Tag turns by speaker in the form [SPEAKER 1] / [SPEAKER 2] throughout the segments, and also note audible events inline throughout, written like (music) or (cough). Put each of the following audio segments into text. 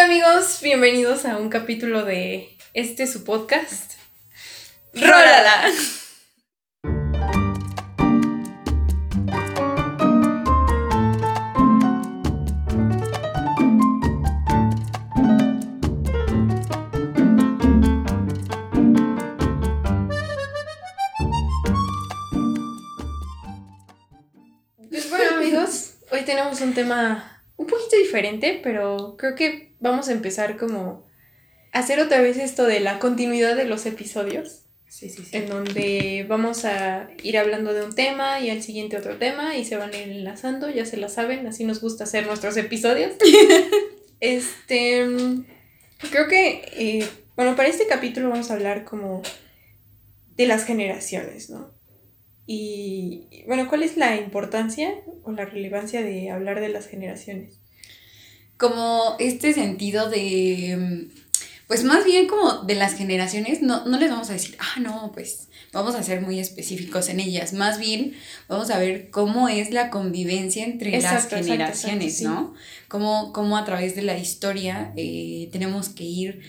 [SPEAKER 1] Hola amigos, bienvenidos a un capítulo de este su podcast.
[SPEAKER 2] ¡Rólala!
[SPEAKER 1] Pues bueno amigos, hoy tenemos un tema un poquito diferente, pero creo que vamos a empezar como a hacer otra vez esto de la continuidad de los episodios.
[SPEAKER 2] Sí, sí, sí.
[SPEAKER 1] en donde vamos a ir hablando de un tema y al siguiente otro tema y se van a ir enlazando, ya se la saben, así nos gusta hacer nuestros episodios. (laughs) este, creo que, eh, bueno, para este capítulo vamos a hablar como de las generaciones, ¿no? Y, bueno, ¿cuál es la importancia o la relevancia de hablar de las generaciones?
[SPEAKER 2] Como este sentido de. mm, Pues más bien como de las generaciones, no, no les vamos a decir, ah, no, pues vamos a ser muy específicos en ellas. Más bien vamos a ver cómo es la convivencia entre
[SPEAKER 1] Exacto,
[SPEAKER 2] las generaciones,
[SPEAKER 1] exacto,
[SPEAKER 2] ¿no? Cómo, cómo a través de la historia eh, tenemos que ir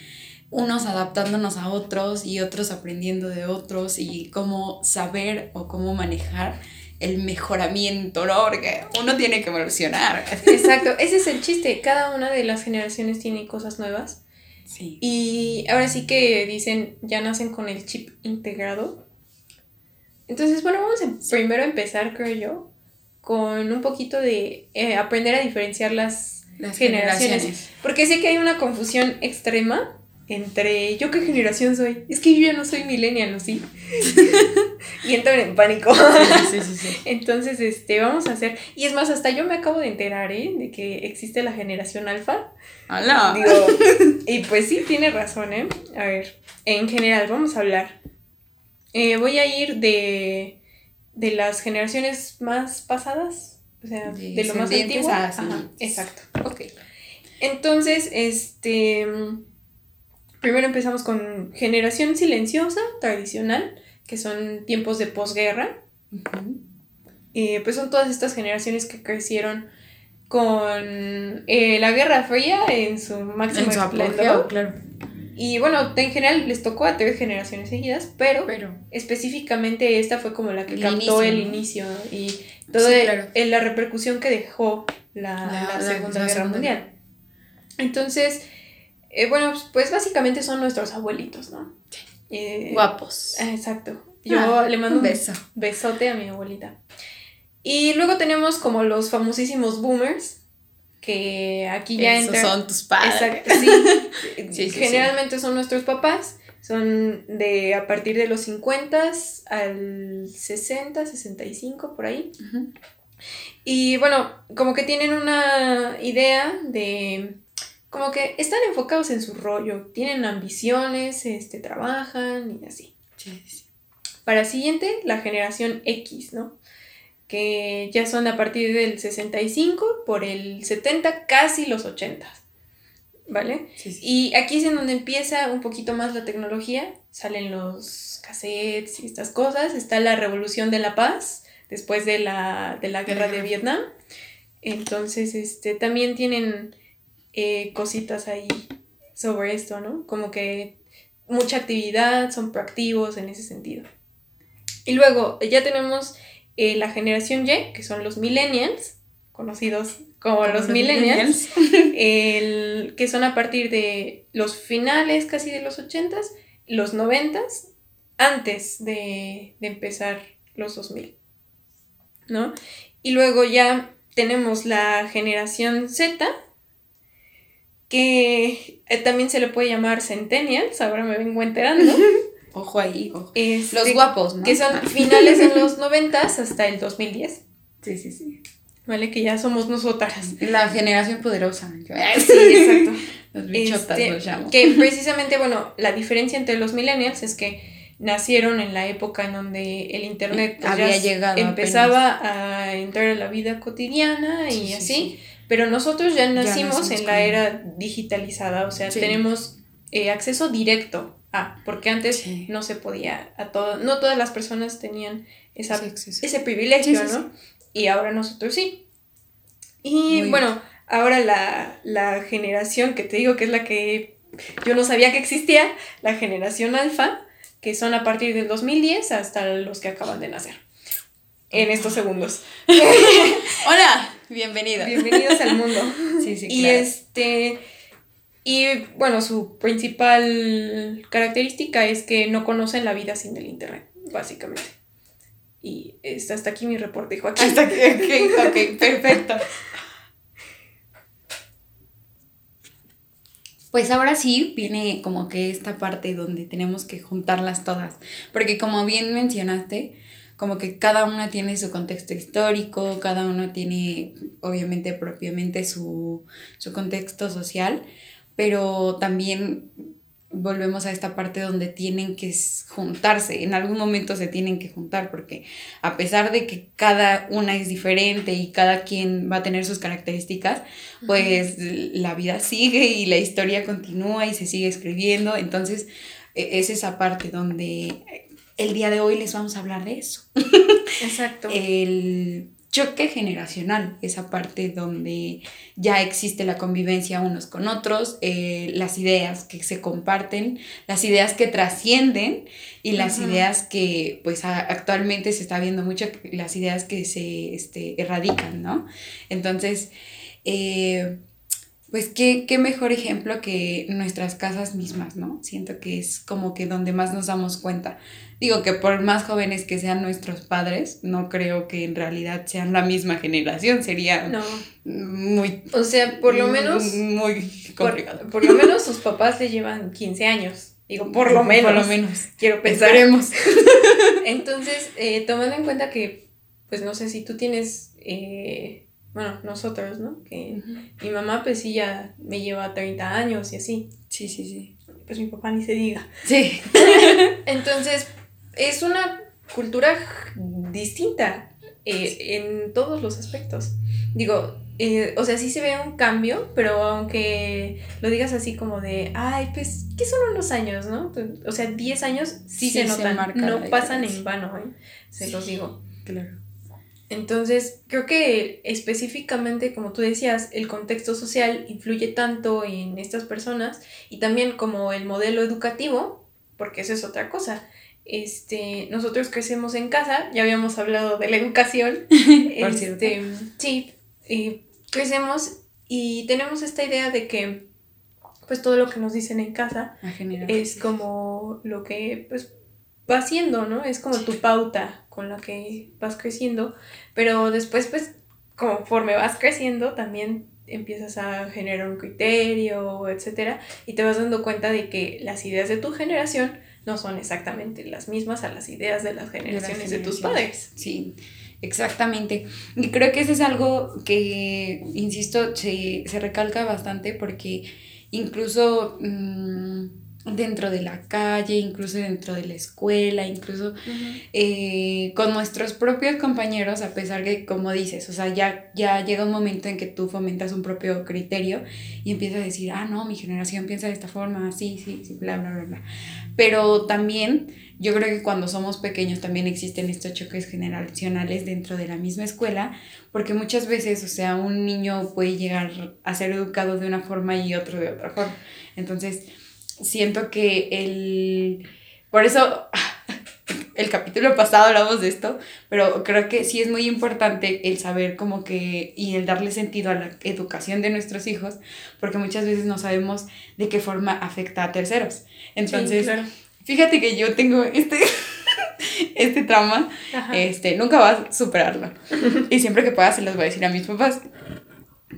[SPEAKER 2] unos adaptándonos a otros y otros aprendiendo de otros y cómo saber o cómo manejar el mejoramiento, ¿no? Porque uno tiene que evolucionar.
[SPEAKER 1] Exacto, ese es el chiste, cada una de las generaciones tiene cosas nuevas.
[SPEAKER 2] Sí.
[SPEAKER 1] Y ahora sí que dicen, ya nacen con el chip integrado. Entonces, bueno, vamos a primero a empezar, creo yo, con un poquito de eh, aprender a diferenciar las,
[SPEAKER 2] Las
[SPEAKER 1] generaciones.
[SPEAKER 2] generaciones.
[SPEAKER 1] Porque sé que hay una confusión extrema entre yo qué generación soy. Es que yo ya no soy millennial, ¿no? Sí. (laughs) y entran en pánico.
[SPEAKER 2] Sí, sí, sí. (laughs)
[SPEAKER 1] Entonces, este, vamos a hacer. Y es más, hasta yo me acabo de enterar, ¿eh? De que existe la generación alfa.
[SPEAKER 2] Hola.
[SPEAKER 1] Digo, y pues sí, tiene razón, ¿eh? A ver, en general, vamos a hablar. Eh, voy a ir de, de las generaciones más pasadas, o sea, de, lo más antiguo. exacto.
[SPEAKER 2] Ok.
[SPEAKER 1] Entonces, este. Primero empezamos con generación silenciosa, tradicional, que son tiempos de posguerra. Eh, pues son todas estas generaciones que crecieron con eh, la Guerra Fría en su máximo
[SPEAKER 2] En su apogeo, claro.
[SPEAKER 1] Y bueno, en general les tocó a tres generaciones seguidas, pero
[SPEAKER 2] Pero.
[SPEAKER 1] específicamente esta fue como la que
[SPEAKER 2] El
[SPEAKER 1] captó
[SPEAKER 2] inicio,
[SPEAKER 1] el
[SPEAKER 2] ¿no?
[SPEAKER 1] inicio y toda
[SPEAKER 2] Sí, claro.
[SPEAKER 1] la repercusión que dejó la,
[SPEAKER 2] La-
[SPEAKER 1] la
[SPEAKER 2] la-
[SPEAKER 1] Segunda
[SPEAKER 2] la
[SPEAKER 1] Guerra
[SPEAKER 2] Segunda
[SPEAKER 1] Mundial. Entonces, eh, bueno, pues básicamente son nuestros abuelitos, ¿no? Eh,
[SPEAKER 2] Guapos.
[SPEAKER 1] ah, Exacto. Yo
[SPEAKER 2] Ah,
[SPEAKER 1] le mando
[SPEAKER 2] un beso.
[SPEAKER 1] besote a mi abuelita. Y luego tenemos como los famosísimos boomers, que aquí ya
[SPEAKER 2] Esos
[SPEAKER 1] entran...
[SPEAKER 2] son tus padres.
[SPEAKER 1] Exacto, sí. (laughs)
[SPEAKER 2] Sí, sí,
[SPEAKER 1] Generalmente son nuestros papás, son de a partir de los 50 al 60, 65, por ahí.
[SPEAKER 2] Ujú.
[SPEAKER 1] Y bueno, como que tienen una idea de... Como que están enfocados en su rollo, tienen ambiciones, este, trabajan y así.
[SPEAKER 2] Sí, sí.
[SPEAKER 1] Para siguiente, la generación X, ¿no? Que ya son a partir del 65 por el 70, casi los 80, ¿vale?
[SPEAKER 2] Sí.
[SPEAKER 1] Y aquí es en donde empieza un poquito más la tecnología, salen los cassettes y estas cosas, está la revolución de la paz después de la, de la guerra de. Vietnam, entonces este, también tienen eh, cositas ahí sobre esto, ¿no? Como que mucha actividad, son proactivos en ese sentido. Y luego ya tenemos eh, la generación Y, que son los millennials, conocidos como,
[SPEAKER 2] Como
[SPEAKER 1] los, millennials, (laughs) el, que son a partir de los finales casi de los 80s, los 90s, antes de, de empezar los 2000, ¿no? Y luego ya tenemos la generación Z, que eh, también se le puede llamar centennials, ahora me vengo enterando. (laughs)
[SPEAKER 2] Ojo ahí, ojo.
[SPEAKER 1] Este,
[SPEAKER 2] Los guapos, ¿no?
[SPEAKER 1] Que son finales de (laughs) los 90s hasta el 2010,
[SPEAKER 2] Sí, sí, sí.
[SPEAKER 1] ¿vale? Que ya somos nosotras.
[SPEAKER 2] La generación poderosa. Yo- (laughs)
[SPEAKER 1] Sí, exacto.
[SPEAKER 2] Los bichotas
[SPEAKER 1] Este,
[SPEAKER 2] los llamo.
[SPEAKER 1] Que precisamente, bueno, la diferencia entre los millennials es que nacieron en la época en donde el internet pues,
[SPEAKER 2] Había llegado
[SPEAKER 1] empezaba a entrar a la vida cotidiana y
[SPEAKER 2] Sí, sí,
[SPEAKER 1] así,
[SPEAKER 2] sí.
[SPEAKER 1] Pero nosotros ya nacimos,
[SPEAKER 2] nacimos
[SPEAKER 1] en la era digitalizada, o sea,
[SPEAKER 2] Sí.
[SPEAKER 1] tenemos eh, acceso directo a, porque antes
[SPEAKER 2] Sí.
[SPEAKER 1] no se podía a todo, no todas las personas tenían esa,
[SPEAKER 2] Sí,
[SPEAKER 1] ese privilegio, ¿no? Y ahora nosotros sí. Y
[SPEAKER 2] Muy
[SPEAKER 1] bueno, ahora la, la generación que te digo que es la que yo no sabía que existía, la generación alfa, que son a partir del 2010 hasta los que acaban de nacer. En estos segundos. (laughs)
[SPEAKER 2] Hola, bienvenidos.
[SPEAKER 1] Bienvenidos al mundo. (laughs) Sí, sí, Y este. Y bueno, su principal característica es que no conocen la vida sin el internet, básicamente. Y hasta aquí mi reporte, Joaquín.
[SPEAKER 2] Hasta aquí, ok, ok, perfecto. Pues ahora sí viene como que esta parte donde tenemos que juntarlas todas, porque como bien mencionaste, como que cada una tiene su contexto histórico, cada uno tiene obviamente propiamente su, su contexto social, pero también volvemos a esta parte donde tienen que juntarse, en algún momento se tienen que juntar, porque a pesar de que cada una es diferente y cada quien va a tener sus características, pues la vida sigue y la historia continúa y se sigue escribiendo, entonces e, es esa parte donde el día de hoy les vamos a hablar de eso. Exacto. (laughs) el choque generacional, esa parte donde ya existe la convivencia unos con otros, eh, las ideas que se comparten, las ideas que trascienden y las ideas que pues actualmente se está viendo mucho, las ideas que se este, erradican, ¿no? Entonces, eh, pues qué, qué mejor ejemplo que nuestras casas mismas, ¿no? Siento que es como que donde más nos damos cuenta. Digo que por más jóvenes que sean nuestros padres, no creo que en realidad sean la misma generación, sería no. muy...
[SPEAKER 1] O sea, por lo menos...
[SPEAKER 2] Muy complicado.
[SPEAKER 1] Por, lo menos sus papás le llevan 15 años. Digo, por lo menos.
[SPEAKER 2] Por lo menos.
[SPEAKER 1] Quiero pensar.
[SPEAKER 2] Esperemos. (laughs)
[SPEAKER 1] Entonces, eh, tomando en cuenta que, pues no sé si tú tienes... Eh, bueno, nosotros, ¿no? Que mi mamá pues sí ya me lleva 30 años y así.
[SPEAKER 2] Sí, sí, sí.
[SPEAKER 1] Pues mi papá ni se diga.
[SPEAKER 2] Sí. (laughs)
[SPEAKER 1] Entonces, es una cultura distinta eh, en todos los aspectos. Digo, eh, o sea, sí se ve un cambio, pero aunque lo digas así como de, ay, pues, ¿qué son unos años, no? O sea, 10 años sí, se notan, no pasan en vano, ¿eh? Se los digo.
[SPEAKER 2] Claro.
[SPEAKER 1] Entonces, creo que específicamente, como tú decías, el contexto social influye tanto en estas personas y también como el modelo educativo, porque eso es otra cosa. Este, nosotros crecemos en casa, ya habíamos hablado de la educación. (laughs) este, sí, crecemos y tenemos esta idea de que pues todo lo que nos dicen en casa es como lo que pues va siendo, ¿no? Es como tu pauta con la que vas creciendo, pero después, pues, conforme vas creciendo, también empiezas a generar un criterio, etcétera, y te vas dando cuenta de que las ideas de tu generación no son exactamente las mismas a las ideas de las generaciones de, tus padres.
[SPEAKER 2] Sí, exactamente. Y creo que eso es algo que, insisto, se, se recalca bastante porque incluso... Mm, dentro de la calle, incluso dentro de la escuela, incluso eh, con nuestros propios compañeros, a pesar que, como dices, o sea, ya, ya llega un momento en que tú fomentas un propio criterio y empiezas a decir, ah, no, mi generación piensa de esta forma, sí, sí, sí, bla, bla, bla, bla. Pero también yo creo que cuando somos pequeños también existen estos choques generacionales dentro de la misma escuela, porque muchas veces, o sea, un niño puede llegar a ser educado de una forma y otro de otra forma. Entonces, siento que el... Por eso (laughs) el capítulo pasado hablamos de esto, pero creo que sí es muy importante el saber como que y el darle sentido a la educación de nuestros hijos, porque muchas veces no sabemos de qué forma afecta a terceros. Entonces, fíjate que yo tengo este (laughs) este trauma, este, nunca vas a superarlo. (laughs) y siempre que pueda se los voy a decir a mis papás.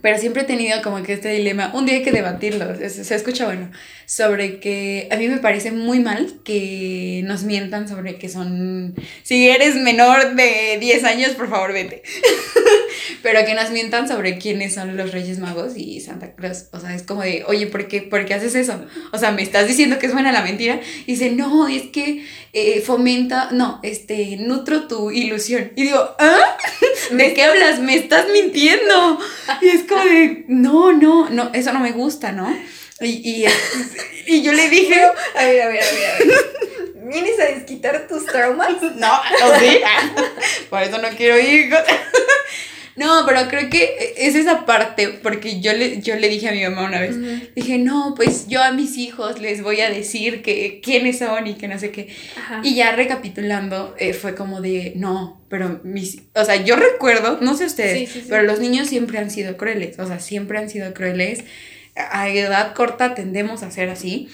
[SPEAKER 2] Pero siempre he tenido como que este dilema, un día hay que debatirlo, se, se, escucha bueno, sobre que a mí me parece muy mal que nos mientan sobre que son, si eres menor de 10 años, por favor vete. (laughs) Pero que nos mientan sobre quiénes son los Reyes Magos y Santa Claus. O sea, es como de, oye, ¿por qué, ¿por qué haces eso? O sea, me estás diciendo que es buena la mentira. Y dice, no, es que eh, fomenta, no, este, nutro tu ilusión. Y digo, ¿ah? (laughs) ¿De qué hablas? Me estás mintiendo. Y es como de, no, no, no, eso no me gusta, ¿no? Y, (laughs) y, yo le dije,
[SPEAKER 1] a ver, a ver, a ver, a ver. ¿Vienes a desquitar tus traumas?
[SPEAKER 2] No, no, sí. (laughs) Por eso no quiero ir. No, pero creo que es esa parte, porque yo le, yo le dije a mi mamá una vez, dije, no, pues yo a mis hijos les voy a decir que quiénes son y que no sé qué. Y ya recapitulando, eh, fue como de, no, pero mis, o sea, yo recuerdo, no sé ustedes, pero los niños siempre han sido crueles, o sea, siempre han sido crueles. A edad corta tendemos a ser así.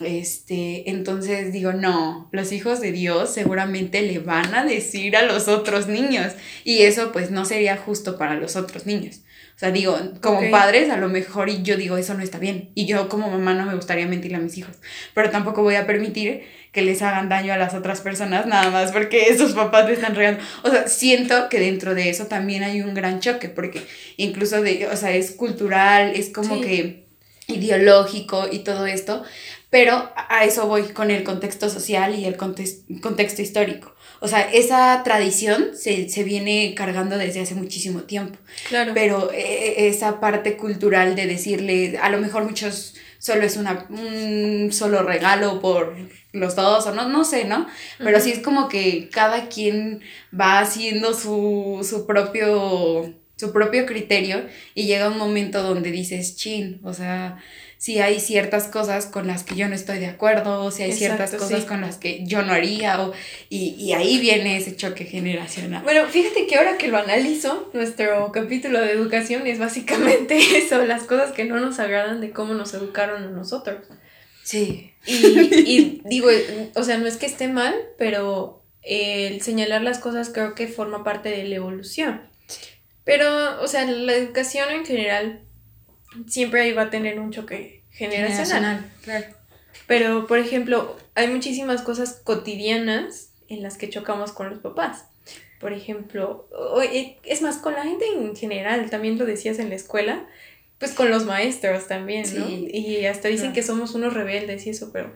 [SPEAKER 2] Este, entonces digo, no, los hijos de Dios seguramente le van a decir a los otros niños y eso pues no sería justo para los otros niños. O sea, digo, como padres a lo mejor y yo digo, eso no está bien. Y yo como mamá no me gustaría mentirle a mis hijos, pero tampoco voy a permitir que les hagan daño a las otras personas nada más porque esos papás le están regando. O sea, siento que dentro de eso también hay un gran choque porque incluso de, o sea, es cultural, es como que ideológico y todo esto, pero a eso voy con el contexto social y el contexto histórico. O sea, esa tradición se, viene cargando desde hace muchísimo tiempo. Claro. Pero eh, esa parte cultural de decirle, a lo mejor muchos solo es una, un solo regalo por los dos, o no, no sé, ¿no? Pero sí es como que cada quien va haciendo su, su propio su propio criterio y llega un momento donde dices, chin, o sea, si hay ciertas cosas con las que yo no estoy de acuerdo, o si hay ciertas cosas con las que yo no haría, o, y, ahí viene ese choque generacional.
[SPEAKER 1] Bueno, fíjate que ahora que lo analizo, nuestro capítulo de educación es básicamente (laughs) eso, las cosas que no nos agradan de cómo nos educaron a nosotros. Sí. Y, y digo, o sea, no es que esté mal, pero el señalar las cosas creo que forma parte de la evolución. Pero, o sea, la educación en general siempre va a tener un choque generacional. claro. Pero, por ejemplo, hay muchísimas cosas cotidianas en las que chocamos con los papás. Por ejemplo, es más, con la gente en general, también lo decías en la escuela, pues con los maestros también, ¿no? Y hasta dicen que somos unos rebeldes y eso, pero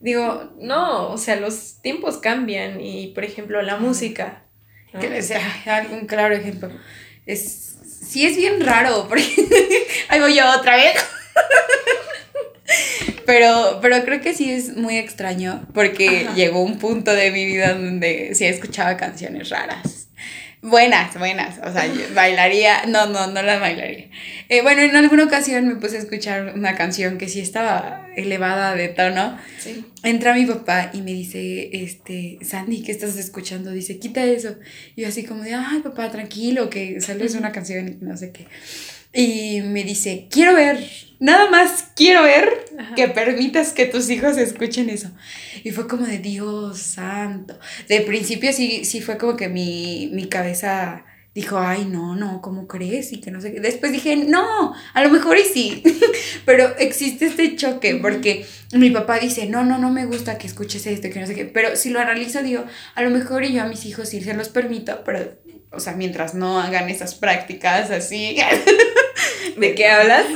[SPEAKER 1] digo, no, o sea, los tiempos cambian y, por ejemplo, la música.
[SPEAKER 2] Que sea un claro ejemplo. Es sí es bien raro, porque (laughs) ahí voy yo otra vez. Pero, pero creo que sí es muy extraño porque llegó un punto de mi vida donde sí escuchaba canciones raras. Buenas, buenas. O sea, bailaría. No, no, no las bailaría. Eh, bueno, en alguna ocasión me puse a escuchar una canción que sí estaba elevada de tono. Sí. Entra mi papá y me dice, este, Sandy, ¿qué estás escuchando? Dice, quita eso. Y yo así como de, ay, papá, tranquilo, que sales una canción y no sé qué. Y me dice, quiero ver, nada más quiero ver que permitas que tus hijos escuchen eso. Y fue como de Dios santo. De principio sí, sí fue como que mi, mi cabeza dijo, ay, no, no, ¿cómo crees? Y que no sé qué. Después dije, no, a lo mejor y sí. (laughs) pero existe este choque porque mi papá dice, no, no, no me gusta que escuches esto, que no sé qué. Pero si lo analizo, digo, a lo mejor y yo a mis hijos sí se los permito, pero, o sea, mientras no hagan esas prácticas así. (laughs)
[SPEAKER 1] ¿De qué hablas?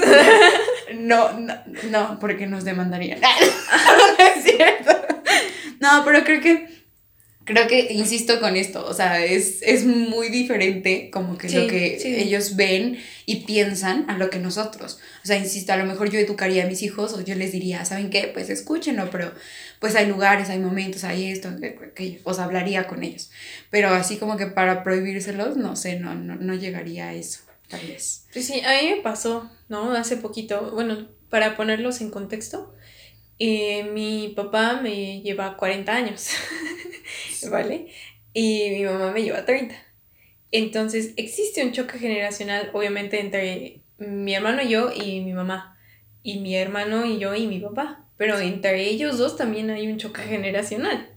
[SPEAKER 2] No, no, no, porque nos demandarían. (laughs) (laughs) no es cierto. No, pero creo que, creo que, insisto con esto, o sea, es, es muy diferente como que lo que ellos ven y piensan a lo que nosotros. O sea, insisto, a lo mejor yo educaría a mis hijos o yo les diría, ¿saben qué? Pues escúchenlo, pero pues hay lugares, hay momentos, hay esto, que, os hablaría con ellos. Pero así como que para prohibírselos, no sé, no, no, no llegaría a eso tal vez.
[SPEAKER 1] Sí, sí, a mí me pasó, ¿no? Hace poquito, bueno, para ponerlos en contexto, eh, mi papá me lleva 40 años, (laughs) ¿vale? Y mi mamá me lleva 30. Entonces, existe un choque generacional, obviamente, entre mi hermano y yo y mi mamá, y mi hermano y yo y mi papá, pero entre ellos dos también hay un choque generacional.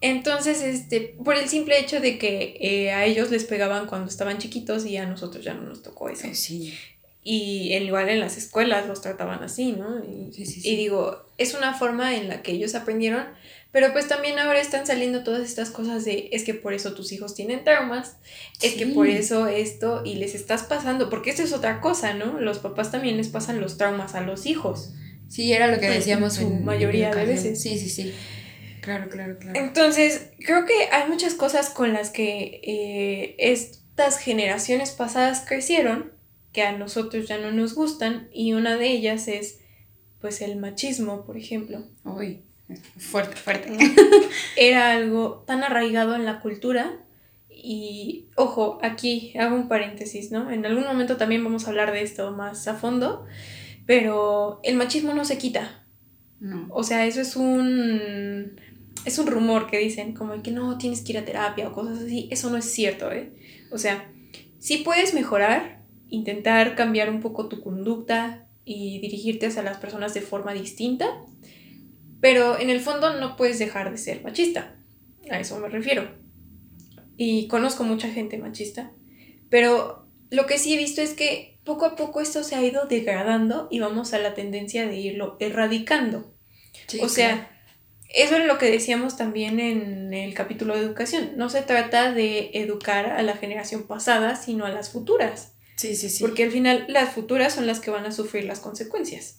[SPEAKER 1] Entonces, este, por el simple hecho de que eh, a ellos les pegaban cuando estaban chiquitos y a nosotros ya no nos tocó eso. Eh, sí. Y igual en las escuelas los trataban así, ¿no? Y, y digo, es una forma en la que ellos aprendieron, pero pues también ahora están saliendo todas estas cosas de, es que por eso tus hijos tienen traumas, es que por eso esto, y les estás pasando, porque eso es otra cosa, ¿no? Los papás también les pasan los traumas a los hijos.
[SPEAKER 2] Sí, era lo que decíamos
[SPEAKER 1] en su mayoría de veces.
[SPEAKER 2] Sí, sí, sí. Claro, claro, claro.
[SPEAKER 1] Entonces, creo que hay muchas cosas con las que eh, estas generaciones pasadas crecieron que a nosotros ya no nos gustan y una de ellas es pues el machismo, por ejemplo.
[SPEAKER 2] Uy, fuerte, fuerte. (laughs)
[SPEAKER 1] Era algo tan arraigado en la cultura y ojo, aquí hago un paréntesis, ¿no? En algún momento también vamos a hablar de esto más a fondo, pero el machismo no se quita.
[SPEAKER 2] No.
[SPEAKER 1] O sea, eso es un es un rumor que dicen como que no tienes que ir a terapia o cosas así, eso no es cierto, ¿eh? O sea, sí puedes mejorar, intentar cambiar un poco tu conducta y dirigirte hacia las personas de forma distinta, pero en el fondo no puedes dejar de ser machista. A eso me refiero. Y conozco mucha gente machista, pero lo que sí he visto es que poco a poco esto se ha ido degradando y vamos a la tendencia de irlo erradicando.
[SPEAKER 2] Sí,
[SPEAKER 1] o sea, eso es lo que decíamos también en el capítulo de educación. No se trata de educar a la generación pasada, sino a las futuras.
[SPEAKER 2] Sí, sí, sí.
[SPEAKER 1] Porque al final las futuras son las que van a sufrir las consecuencias.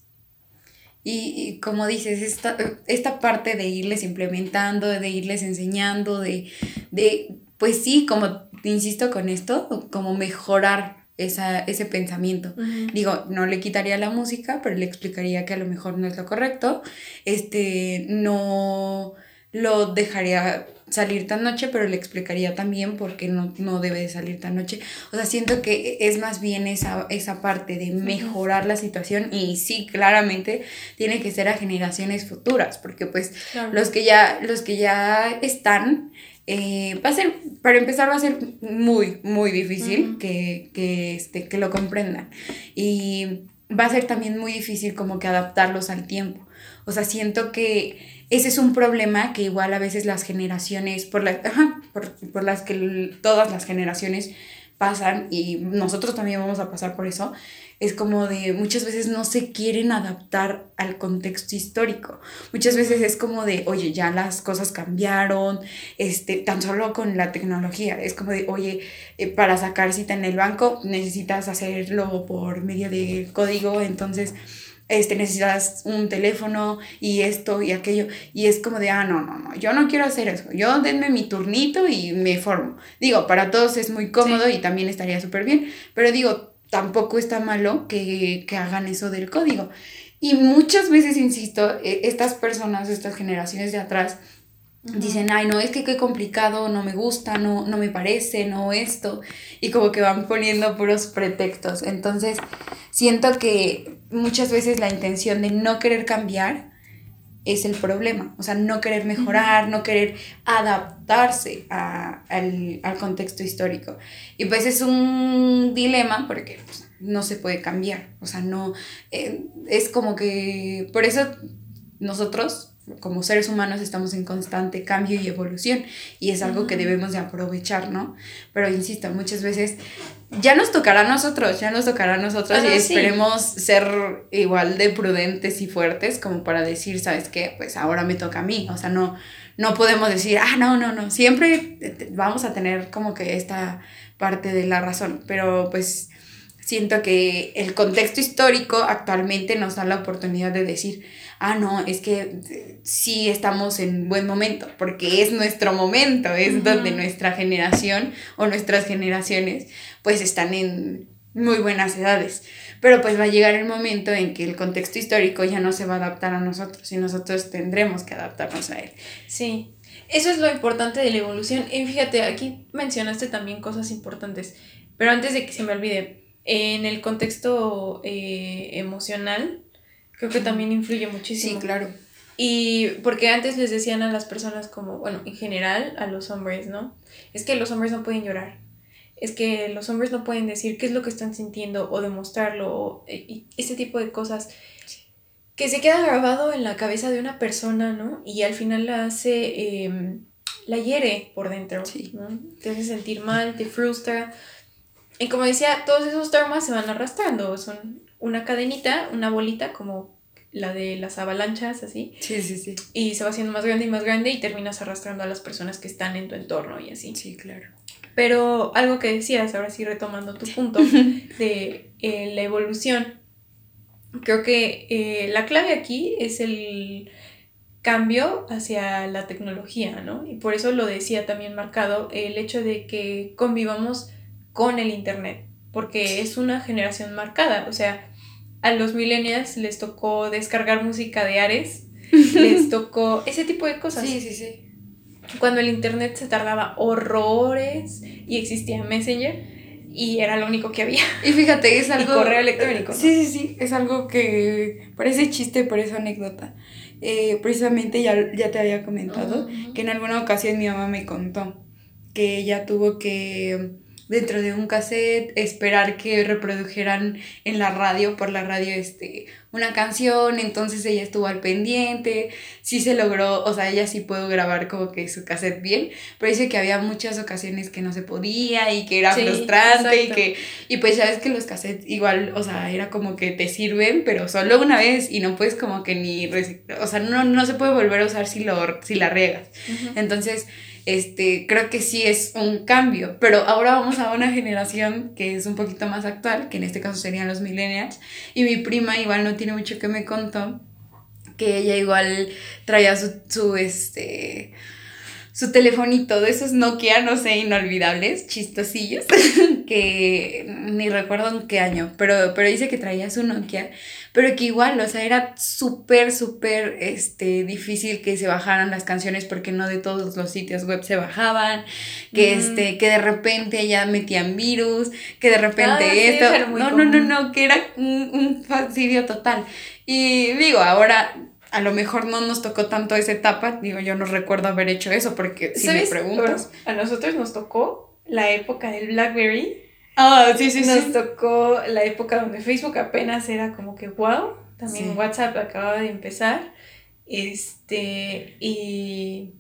[SPEAKER 2] Y, y como dices, esta, esta parte de irles implementando, de irles enseñando, de, de, pues sí, como insisto con esto, como mejorar esa, ese pensamiento. Digo, no le quitaría la música, pero le explicaría que a lo mejor no es lo correcto. Este, no lo dejaría salir tan noche, pero le explicaría también por qué no, no debe de salir tan noche. O sea, siento que es más bien esa, esa parte de mejorar la situación y sí, claramente tiene que ser a generaciones futuras, porque pues
[SPEAKER 1] Claro.
[SPEAKER 2] los que ya, los que ya están, eh, va a ser, para empezar va a ser muy, muy difícil que, que, este, que lo comprendan. Y va a ser también muy difícil como que adaptarlos al tiempo. O sea, siento que ese es un problema que igual a veces las generaciones, por, la, ajá, por, por las que todas las generaciones pasan y nosotros también vamos a pasar por eso, es como de muchas veces no se quieren adaptar al contexto histórico. Muchas veces es como de, oye, ya las cosas cambiaron, este, tan solo con la tecnología. Es como de, oye, eh, para sacar cita en el banco necesitas hacerlo por medio de código, entonces este, necesitas un teléfono y esto y aquello. Y es como de, ah, no, no, no, yo no quiero hacer eso. Yo denme mi turnito y me formo. Digo, para todos es muy cómodo y también estaría súper bien, pero digo, tampoco está malo que, que hagan eso del código. Y muchas veces, insisto, eh, estas personas, estas generaciones de atrás, dicen, ay, no, es que qué complicado, no me gusta, no, no me parece, no esto, y como que van poniendo puros pretextos. Entonces, siento que muchas veces la intención de no querer cambiar es el problema, o sea, no querer mejorar, no querer adaptarse a- al, al contexto histórico. Y pues es un dilema porque pues, no se puede cambiar, o sea, no, eh, es como que, por eso nosotros como seres humanos estamos en constante cambio y evolución y es algo que debemos de aprovechar, ¿no? Pero insisto, muchas veces ya nos tocará a nosotros, ya nos tocará a nosotros
[SPEAKER 1] Ajá,
[SPEAKER 2] y
[SPEAKER 1] sí.
[SPEAKER 2] esperemos ser igual de prudentes y fuertes como para decir, ¿sabes qué? Pues ahora me toca a mí, o sea, no, no podemos decir, ah, no, no, no, siempre vamos a tener como que esta parte de la razón, pero pues siento que el contexto histórico actualmente nos da la oportunidad de decir, ah, no, es que sí estamos en buen momento, porque es nuestro momento, es donde nuestra generación o nuestras generaciones pues están en muy buenas edades. Pero pues va a llegar el momento en que el contexto histórico ya no se va a adaptar a nosotros y nosotros tendremos que adaptarnos a él.
[SPEAKER 1] Sí, eso es lo importante de la evolución. Y fíjate, aquí mencionaste también cosas importantes, pero antes de que se me olvide, en el contexto eh, emocional, creo que también influye muchísimo.
[SPEAKER 2] claro.
[SPEAKER 1] Y porque antes les decían a las personas como, bueno, en general a los hombres, ¿no? Es que los hombres no pueden llorar. Es que los hombres no pueden decir qué es lo que están sintiendo o demostrarlo o eh, y ese tipo de cosas que se queda grabado en la cabeza de una persona, ¿no? Y al final la hace, eh, la hiere por dentro,
[SPEAKER 2] Sí.
[SPEAKER 1] ¿no? Te hace sentir mal, te frustra. Y como decía, todos esos traumas se van arrastrando, son una cadenita, una bolita como la de las avalanchas, así
[SPEAKER 2] Sí, sí, sí.
[SPEAKER 1] y se va haciendo más grande y más grande y terminas arrastrando a las personas que están en tu entorno y así.
[SPEAKER 2] Sí, claro.
[SPEAKER 1] Pero algo que decías, ahora sí retomando tu punto (laughs) de eh, la evolución, creo que eh, la clave aquí es el cambio hacia la tecnología, ¿no? Y por eso lo decía también marcado el hecho de que convivamos con el Internet, porque es una generación marcada, o sea, a los millennials les tocó descargar música de Ares, (laughs) les tocó ese tipo de cosas.
[SPEAKER 2] Sí, sí, sí.
[SPEAKER 1] cuando el internet se tardaba horrores y existía Messenger y era lo único que había.
[SPEAKER 2] Y fíjate, es (laughs) algo...
[SPEAKER 1] Y correo electrónico. ¿no?
[SPEAKER 2] Sí, sí, sí, es algo que parece chiste, por esa anécdota. Eh, precisamente ya, ya te había comentado que en alguna ocasión mi mamá me contó que ella tuvo que dentro de un cassette esperar que reprodujeran en la radio, por la radio, este, una canción, entonces ella estuvo al pendiente, sí se logró, o sea, ella sí pudo grabar como que su cassette bien, pero dice que había muchas ocasiones que no se podía y que era
[SPEAKER 1] Sí,
[SPEAKER 2] frustrante y que, y pues ya ves que los cassettes igual, o sea, era como que te sirven, pero solo una vez y no puedes como que ni, o sea, no, no se puede volver a usar si, lo, si la riegas. Entonces, este, creo que sí es un cambio, pero ahora vamos a una generación que es un poquito más actual, que en este caso serían los millennials, y mi prima igual no tiene mucho que me contó, que ella igual traía su, su este, su telefonito de esos Nokia, no sé, inolvidables, chistosillos, (laughs) que ni recuerdo en qué año, pero, pero dice que traía su Nokia, pero que igual, o sea, era súper, súper este, difícil que se bajaran las canciones porque no de todos los sitios web se bajaban, que,
[SPEAKER 1] Mm.
[SPEAKER 2] este, que de repente ya metían virus, que de repente
[SPEAKER 1] Ah,
[SPEAKER 2] esto, no, no, no, no, que era un, un fastidio total. Y digo, ahora a lo mejor no nos tocó tanto esa etapa, digo, yo no recuerdo haber hecho eso porque si me preguntas...
[SPEAKER 1] Bueno, a nosotros nos tocó la época del BlackBerry.
[SPEAKER 2] Ah, sí, sí,
[SPEAKER 1] nos
[SPEAKER 2] sí.
[SPEAKER 1] tocó la época donde Facebook apenas era como que wow. También
[SPEAKER 2] Sí.
[SPEAKER 1] WhatsApp acababa de empezar. Este, y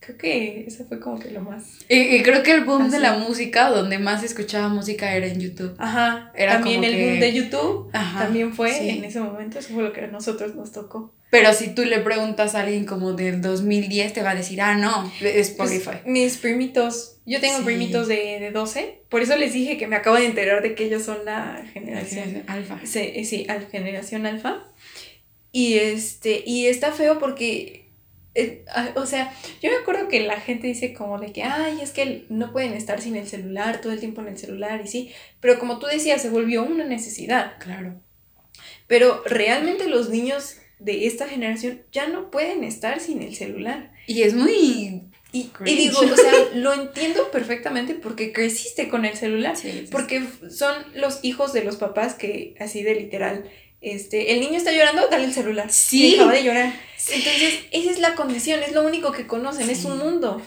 [SPEAKER 1] creo que eso fue como que lo más.
[SPEAKER 2] Y, y creo que el boom de la música, donde más escuchaba música era en YouTube.
[SPEAKER 1] Ajá.
[SPEAKER 2] Era
[SPEAKER 1] también
[SPEAKER 2] como
[SPEAKER 1] el
[SPEAKER 2] que-
[SPEAKER 1] boom de YouTube
[SPEAKER 2] Ajá,
[SPEAKER 1] también fue
[SPEAKER 2] sí.
[SPEAKER 1] en ese momento. Eso fue lo que a nosotros nos tocó.
[SPEAKER 2] Pero si tú le preguntas a alguien como del 2010, te va a decir, ah, no, de
[SPEAKER 1] Pues,
[SPEAKER 2] Spotify.
[SPEAKER 1] mis primitos, yo tengo
[SPEAKER 2] Sí.
[SPEAKER 1] primitos de, de 12, por eso les dije que me acabo de enterar de que ellos son la generación
[SPEAKER 2] Alfa.
[SPEAKER 1] Sí, eh, sí, al- generación alfa. Y este, y está feo porque, eh, ah, o sea, yo me acuerdo que la gente dice como de que, ay, es que no pueden estar sin el celular, todo el tiempo en el celular y sí, pero como tú decías, se volvió una necesidad.
[SPEAKER 2] Claro.
[SPEAKER 1] Pero realmente los niños de esta generación ya no pueden estar sin el celular.
[SPEAKER 2] Y es muy...
[SPEAKER 1] Y, digo, o sea, (laughs) lo entiendo perfectamente porque creciste con el celular.
[SPEAKER 2] Sí,
[SPEAKER 1] Porque son los hijos de los papás que, así de literal, este, el niño está llorando, dale el celular.
[SPEAKER 2] Sí.
[SPEAKER 1] Y acaba de llorar. Entonces, esa es la condición, es lo único que conocen, es
[SPEAKER 2] Sí.
[SPEAKER 1] un mundo.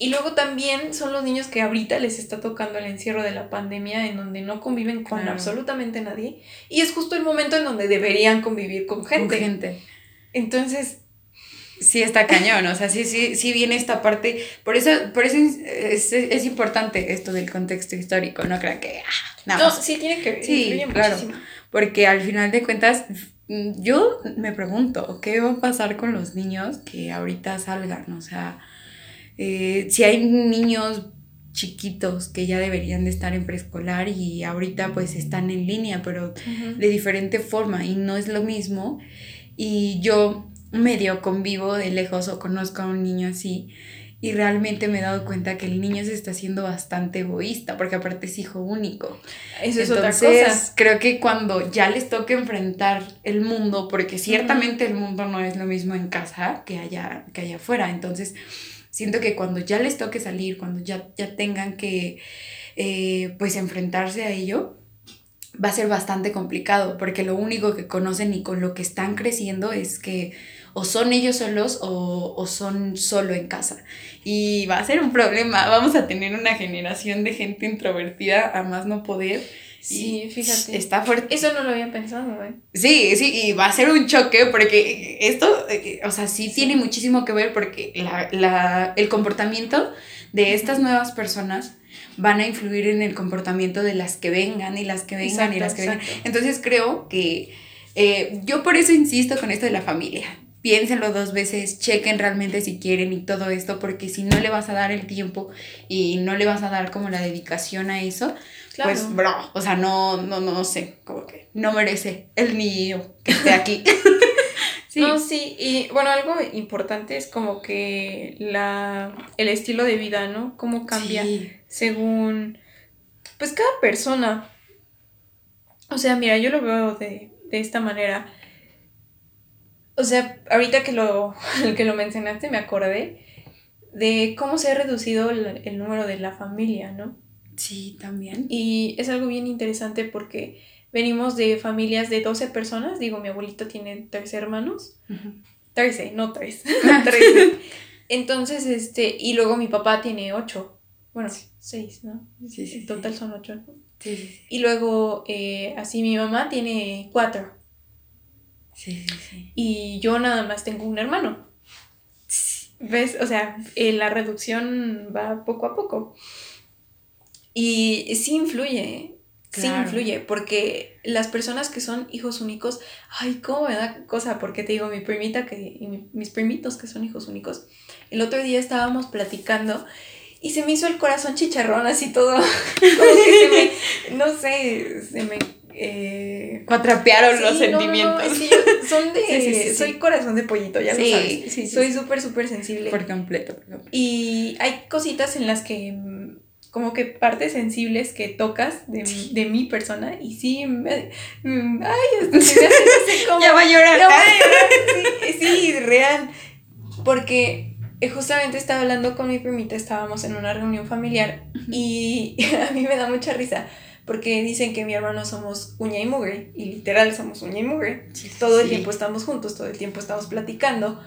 [SPEAKER 1] Y luego también son los niños que ahorita les está tocando el encierro de la pandemia, en donde no conviven con
[SPEAKER 2] Claro.
[SPEAKER 1] absolutamente nadie. Y es justo el momento en donde deberían convivir con
[SPEAKER 2] Con
[SPEAKER 1] gente.
[SPEAKER 2] gente.
[SPEAKER 1] Entonces,
[SPEAKER 2] Sí, está cañón, o sea, sí, sí, sí viene esta parte. Por eso, por eso es, es, es importante esto del contexto histórico, no crean que... Ah, nada
[SPEAKER 1] no,
[SPEAKER 2] más.
[SPEAKER 1] sí tiene que ver.
[SPEAKER 2] Sí, claro.
[SPEAKER 1] muchísimo.
[SPEAKER 2] Porque al final de cuentas, mm, yo me pregunto, ¿qué va a pasar con los niños que ahorita salgan? O sea, eh, si hay niños chiquitos que ya deberían de estar en preescolar y ahorita pues están en línea, pero
[SPEAKER 1] Ujú.
[SPEAKER 2] de diferente forma y no es lo mismo. Y yo medio convivo de lejos o conozco a un niño así y realmente me he dado cuenta que el niño se está haciendo bastante egoísta porque aparte es hijo único.
[SPEAKER 1] Eso es
[SPEAKER 2] Entonces,
[SPEAKER 1] otra cosa.
[SPEAKER 2] creo que cuando ya les toque enfrentar el mundo, porque ciertamente el mundo no es lo mismo en casa que allá, que allá afuera, entonces siento que cuando ya les toque salir, cuando ya, ya tengan que eh, pues enfrentarse a ello, va a ser bastante complicado, porque lo único que conocen y con lo que están creciendo es que o son ellos solos o, o son solo en casa. Y va a ser un problema, vamos a tener una generación de gente introvertida a más no poder.
[SPEAKER 1] Sí, fíjate.
[SPEAKER 2] Está fuerte.
[SPEAKER 1] Eso no lo había pensado, ¿eh?
[SPEAKER 2] Sí, sí, y va a ser un choque porque esto, eh, o sea, sí,
[SPEAKER 1] Sí.
[SPEAKER 2] tiene muchísimo que ver porque la, la- el comportamiento de estas nuevas personas van a influir en el comportamiento de las que vengan y las que vengan y las que vengan. Entonces creo que eh, yo por eso insisto con esto de la familia. Piénsenlo dos veces, chequen realmente si quieren y todo esto, porque si no le vas a dar el tiempo y no le vas a dar como la dedicación a eso,
[SPEAKER 1] Claro.
[SPEAKER 2] pues, bro, o sea, no, no, no sé, como que no merece el niño que esté aquí. (laughs) sí,
[SPEAKER 1] No, sí, y bueno, algo importante es como que la, el estilo de vida, ¿no? Cómo cambia
[SPEAKER 2] Sí.
[SPEAKER 1] según, pues cada persona. O sea, mira, yo lo veo de, de esta manera. O sea, ahorita que lo, (laughs) que lo mencionaste me acordé. de cómo se ha reducido el, el número de la familia, ¿no?
[SPEAKER 2] Sí, también.
[SPEAKER 1] Y es algo bien interesante porque venimos de familias de 12 personas, digo, mi abuelito tiene 13 hermanos,
[SPEAKER 2] Ujú.
[SPEAKER 1] 13, no 3, 13. (laughs) (laughs) (laughs) Entonces, este, y luego mi papá tiene 8, bueno, 6, ¿no?
[SPEAKER 2] Sí, sí,
[SPEAKER 1] En total son 8, ¿no?
[SPEAKER 2] Sí, sí, sí.
[SPEAKER 1] Y luego, eh, así mi mamá tiene 4
[SPEAKER 2] Sí, sí, sí.
[SPEAKER 1] y yo nada más tengo un hermano. ¿Ves? O sea, eh, la reducción va poco a poco. Y sí influye, ¿eh? Sí influye, porque las personas que son hijos únicos, ay, cómo me da cosa, porque te digo, mi primita que, y mi- mis primitos que son hijos únicos, el otro día estábamos platicando y se me hizo el corazón chicharrón así todo, (laughs) como que se me, no sé, se me... eh,
[SPEAKER 2] Cuatrapearon los
[SPEAKER 1] Sí, no,
[SPEAKER 2] sentimientos.
[SPEAKER 1] son (laughs) de.
[SPEAKER 2] Sí.
[SPEAKER 1] Soy corazón de pollito, ya
[SPEAKER 2] Sí,
[SPEAKER 1] lo sabes.
[SPEAKER 2] sí, sí,
[SPEAKER 1] soy súper, súper sensible.
[SPEAKER 2] Por completo, por completo.
[SPEAKER 1] Y hay cositas en las que. Como que partes sensibles que tocas de, mi- de mi persona y sí, me, mm, ay, (laughs) me hace así como-
[SPEAKER 2] Ya va a llorar.
[SPEAKER 1] ya voy a llorar, sí, sí, real. Porque eh, justamente estaba hablando con mi primita, estábamos en una reunión familiar y (laughs) a mí me da mucha risa porque dicen que mi hermano somos uña y mugre y literal somos uña y mugre. Todo el
[SPEAKER 2] Sí.
[SPEAKER 1] tiempo estamos juntos, todo el tiempo estamos platicando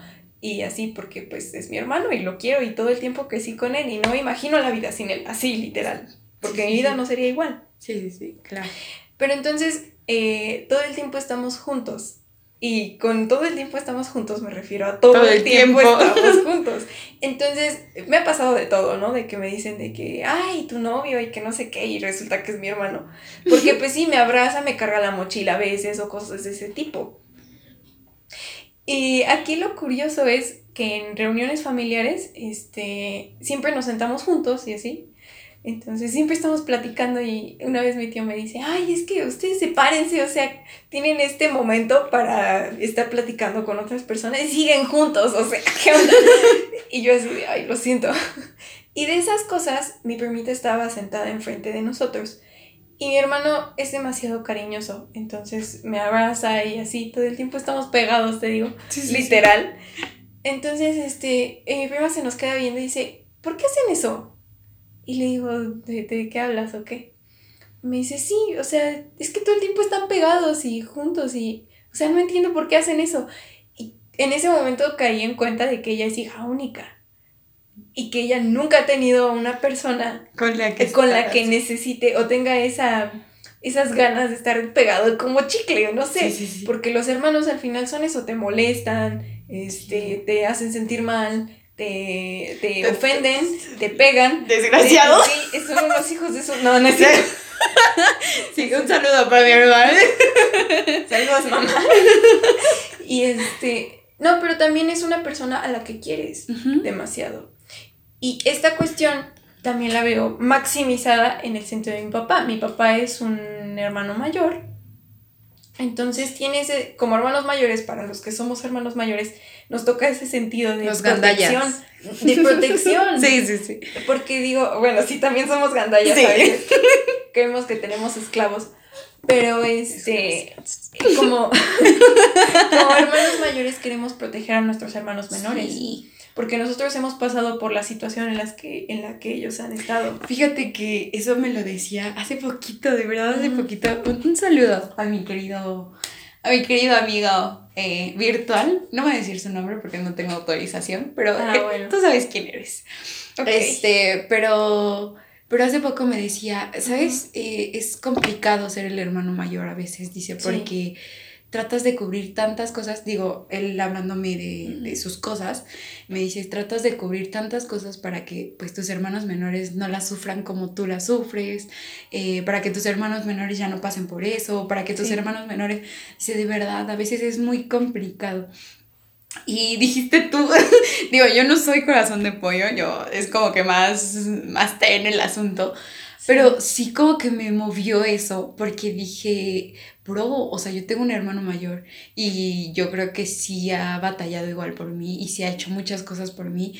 [SPEAKER 1] y así porque pues es mi hermano y lo quiero y todo el tiempo crecí con él y no me imagino la vida sin él, así literal. Porque
[SPEAKER 2] Sí,
[SPEAKER 1] mi vida
[SPEAKER 2] sí.
[SPEAKER 1] no sería igual.
[SPEAKER 2] Sí, sí, sí, claro.
[SPEAKER 1] Pero entonces, eh, todo el tiempo estamos juntos. Y con todo el tiempo estamos juntos me refiero a todo,
[SPEAKER 2] Todo
[SPEAKER 1] el
[SPEAKER 2] el
[SPEAKER 1] tiempo,
[SPEAKER 2] tiempo.
[SPEAKER 1] estamos (laughs) juntos. Entonces, me ha pasado de todo, ¿no? De que me dicen de que, ay, tu novio y que no sé qué, y resulta que es mi hermano. Porque pues sí, me abraza, me carga la mochila a veces o cosas de ese tipo. Y aquí lo curioso es que en reuniones familiares, este, siempre nos sentamos juntos y así. Entonces siempre estamos platicando y una vez mi tío me dice, ay, es que ustedes sepárense, o sea, tienen este momento para estar platicando con otras personas y siguen juntos, o sea, (laughs) ¿qué onda? y yo así, ay, lo siento. (laughs) Y de esas cosas, mi primita estaba sentada enfrente de nosotros y mi hermano es demasiado cariñoso, entonces me abraza y así, todo el tiempo estamos pegados, te digo, literal. Entonces, este, eh, mi prima se nos queda viendo y dice, ¿por qué hacen eso? Y le digo, ¿de, de qué hablas o qué? Me dice, sí, o sea, es que todo el tiempo están pegados y juntos y, o sea, no entiendo por qué hacen eso. Y en ese momento caí en cuenta de que ella es hija única y que ella nunca ha tenido una persona
[SPEAKER 2] Con la que
[SPEAKER 1] con la que necesite o tenga esa, esas ganas de estar pegado como chicle, no sé.
[SPEAKER 2] Sí, sí, sí.
[SPEAKER 1] Porque los hermanos al final son eso, te molestan, este, te hacen sentir mal, te, te
[SPEAKER 2] Te-
[SPEAKER 1] ofenden, te pegan.
[SPEAKER 2] Desgraciado.
[SPEAKER 1] Sí, son unos hijos de su... No, no es cierto. (laughs)
[SPEAKER 2] Sí, un saludo para mi hermano. (laughs)
[SPEAKER 1] Saludos, mamá. (laughs) Y este... No, pero también es una persona a la que quieres demasiado. Y esta cuestión también la veo maximizada en el sentido de mi papá. Mi papá es un hermano mayor. Entonces tiene ese, como hermanos mayores, para los que somos hermanos mayores, nos toca ese sentido de
[SPEAKER 2] Los
[SPEAKER 1] protección.
[SPEAKER 2] gandallas.
[SPEAKER 1] De protección. (laughs)
[SPEAKER 2] Sí, sí, sí.
[SPEAKER 1] Porque digo, bueno, sí, también somos gandallas
[SPEAKER 2] Sí.
[SPEAKER 1] a veces. (laughs) Creemos que tenemos esclavos. Pero este, como, (laughs) como hermanos mayores queremos proteger a nuestros hermanos menores.
[SPEAKER 2] Sí.
[SPEAKER 1] Porque nosotros hemos pasado por la situación en, las que, en la que ellos han estado.
[SPEAKER 2] Fíjate que eso me lo decía hace poquito, de verdad, hace
[SPEAKER 1] Mm.
[SPEAKER 2] poquito. Un, un saludo a mi querido, a mi querido amigo eh, virtual. No voy a decir su nombre porque no tengo autorización, pero
[SPEAKER 1] Ah, (laughs)
[SPEAKER 2] eh, tú sabes quién eres. Este, pero, pero hace poco me decía, ¿sabes? Eh, es complicado ser el hermano mayor a veces, dice,
[SPEAKER 1] Sí.
[SPEAKER 2] Tratas de cubrir tantas cosas, digo, él hablándome de, de sus cosas, me dice, tratas de cubrir tantas cosas para que pues tus hermanos menores no las sufran como tú las sufres, eh, para que tus hermanos menores ya no pasen por eso, para que tus
[SPEAKER 1] Sí.
[SPEAKER 2] hermanos menores, dice, de verdad, a veces es muy complicado. Y dijiste tú, (laughs) digo, yo no soy corazón de pollo, yo es como que más, más té en el asunto, pero sí como que me movió eso, porque dije, bro, o sea, yo tengo un hermano mayor y yo creo que sí ha batallado igual por mí y sí ha hecho muchas cosas por mí.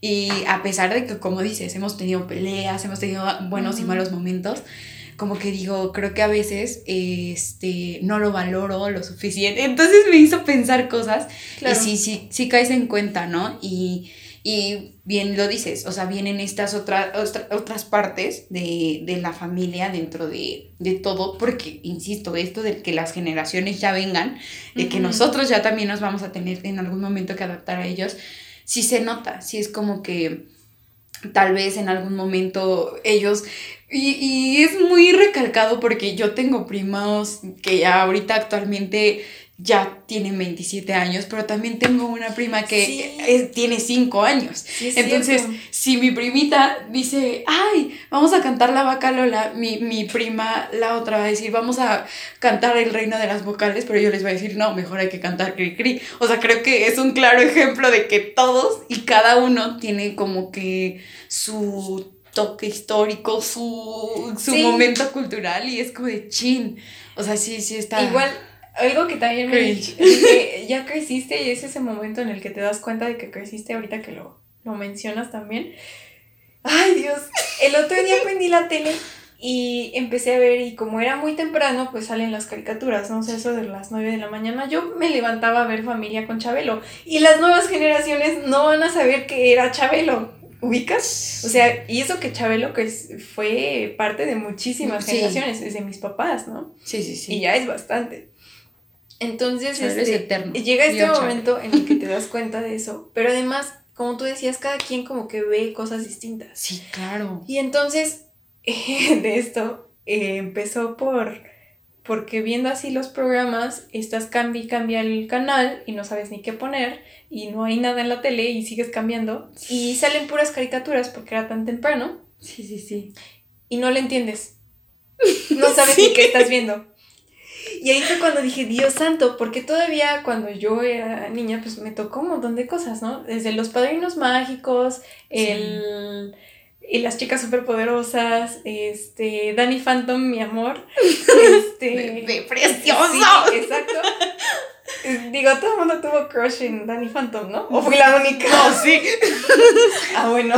[SPEAKER 2] Y a pesar de que, como dices, hemos tenido peleas, hemos tenido buenos y malos momentos, como que digo, creo que a veces este, no lo valoro lo suficiente. Entonces me hizo pensar cosas
[SPEAKER 1] Claro.
[SPEAKER 2] y sí, sí, sí caes en cuenta, ¿no? Y, Y bien lo dices, o sea, vienen estas otras otras partes de, la familia dentro de, todo, porque, insisto, esto de que las generaciones ya vengan, de que nosotros ya también nos vamos a tener en algún momento que adaptar a ellos, sí se nota, sí es como que tal vez en algún momento ellos y, y, es muy recalcado porque yo tengo primos que ya ahorita actualmente ya tienen 27 años, pero también tengo una prima que tiene 5 años. Entonces, si mi primita dice, ay, vamos a cantar la vaca Lola, mi, mi prima, la otra, va a decir, vamos a cantar el reino de las vocales, pero yo les voy a decir, no, mejor hay que cantar cri cri. O sea, creo que es un claro ejemplo de que todos y cada uno tiene como que su toque histórico, su, su momento cultural y es como de chin. O sea, sí, sí está.
[SPEAKER 1] Igual, algo que también me dije, ya creciste y es ese momento en el que te das cuenta de que creciste ahorita que lo, lo mencionas también. Ay Dios, el otro día prendí la tele y empecé a ver y como era muy temprano pues salen las caricaturas, no sé, eso de las 9 de la mañana, yo me levantaba a ver familia con Chabelo y las nuevas generaciones no van a saber que era Chabelo. ¿Ubicas? O sea, y eso que Chabelo que fue parte de muchísimas generaciones, desde mis papás, ¿no?
[SPEAKER 2] Sí, sí, sí.
[SPEAKER 1] Y ya es bastante. Entonces, este, llega este momento en el que te (laughs) das cuenta de eso, pero además, como tú decías, cada quien como que ve cosas distintas.
[SPEAKER 2] Sí, claro.
[SPEAKER 1] Y entonces, (laughs) de esto, eh, empezó por, porque viendo así los programas, estás cambi cambia el canal y no sabes ni qué poner y no hay nada en la tele y sigues cambiando y salen puras caricaturas porque era tan temprano.
[SPEAKER 2] Sí, sí, sí.
[SPEAKER 1] Y no le entiendes. (laughs) No sabes ni qué estás viendo. Y ahí fue cuando dije, Dios santo, porque todavía cuando yo era niña, pues me tocó un montón de cosas, ¿no? Desde los padrinos mágicos, el... Y las chicas superpoderosas, este, Danny Phantom, mi amor. (laughs) Este,
[SPEAKER 2] de, precioso.
[SPEAKER 1] Sí, exacto. (laughs) Digo, todo el mundo tuvo crush en Danny Phantom, ¿no? ¿O fui la única?
[SPEAKER 2] No, sí. (laughs)
[SPEAKER 1] ah, bueno.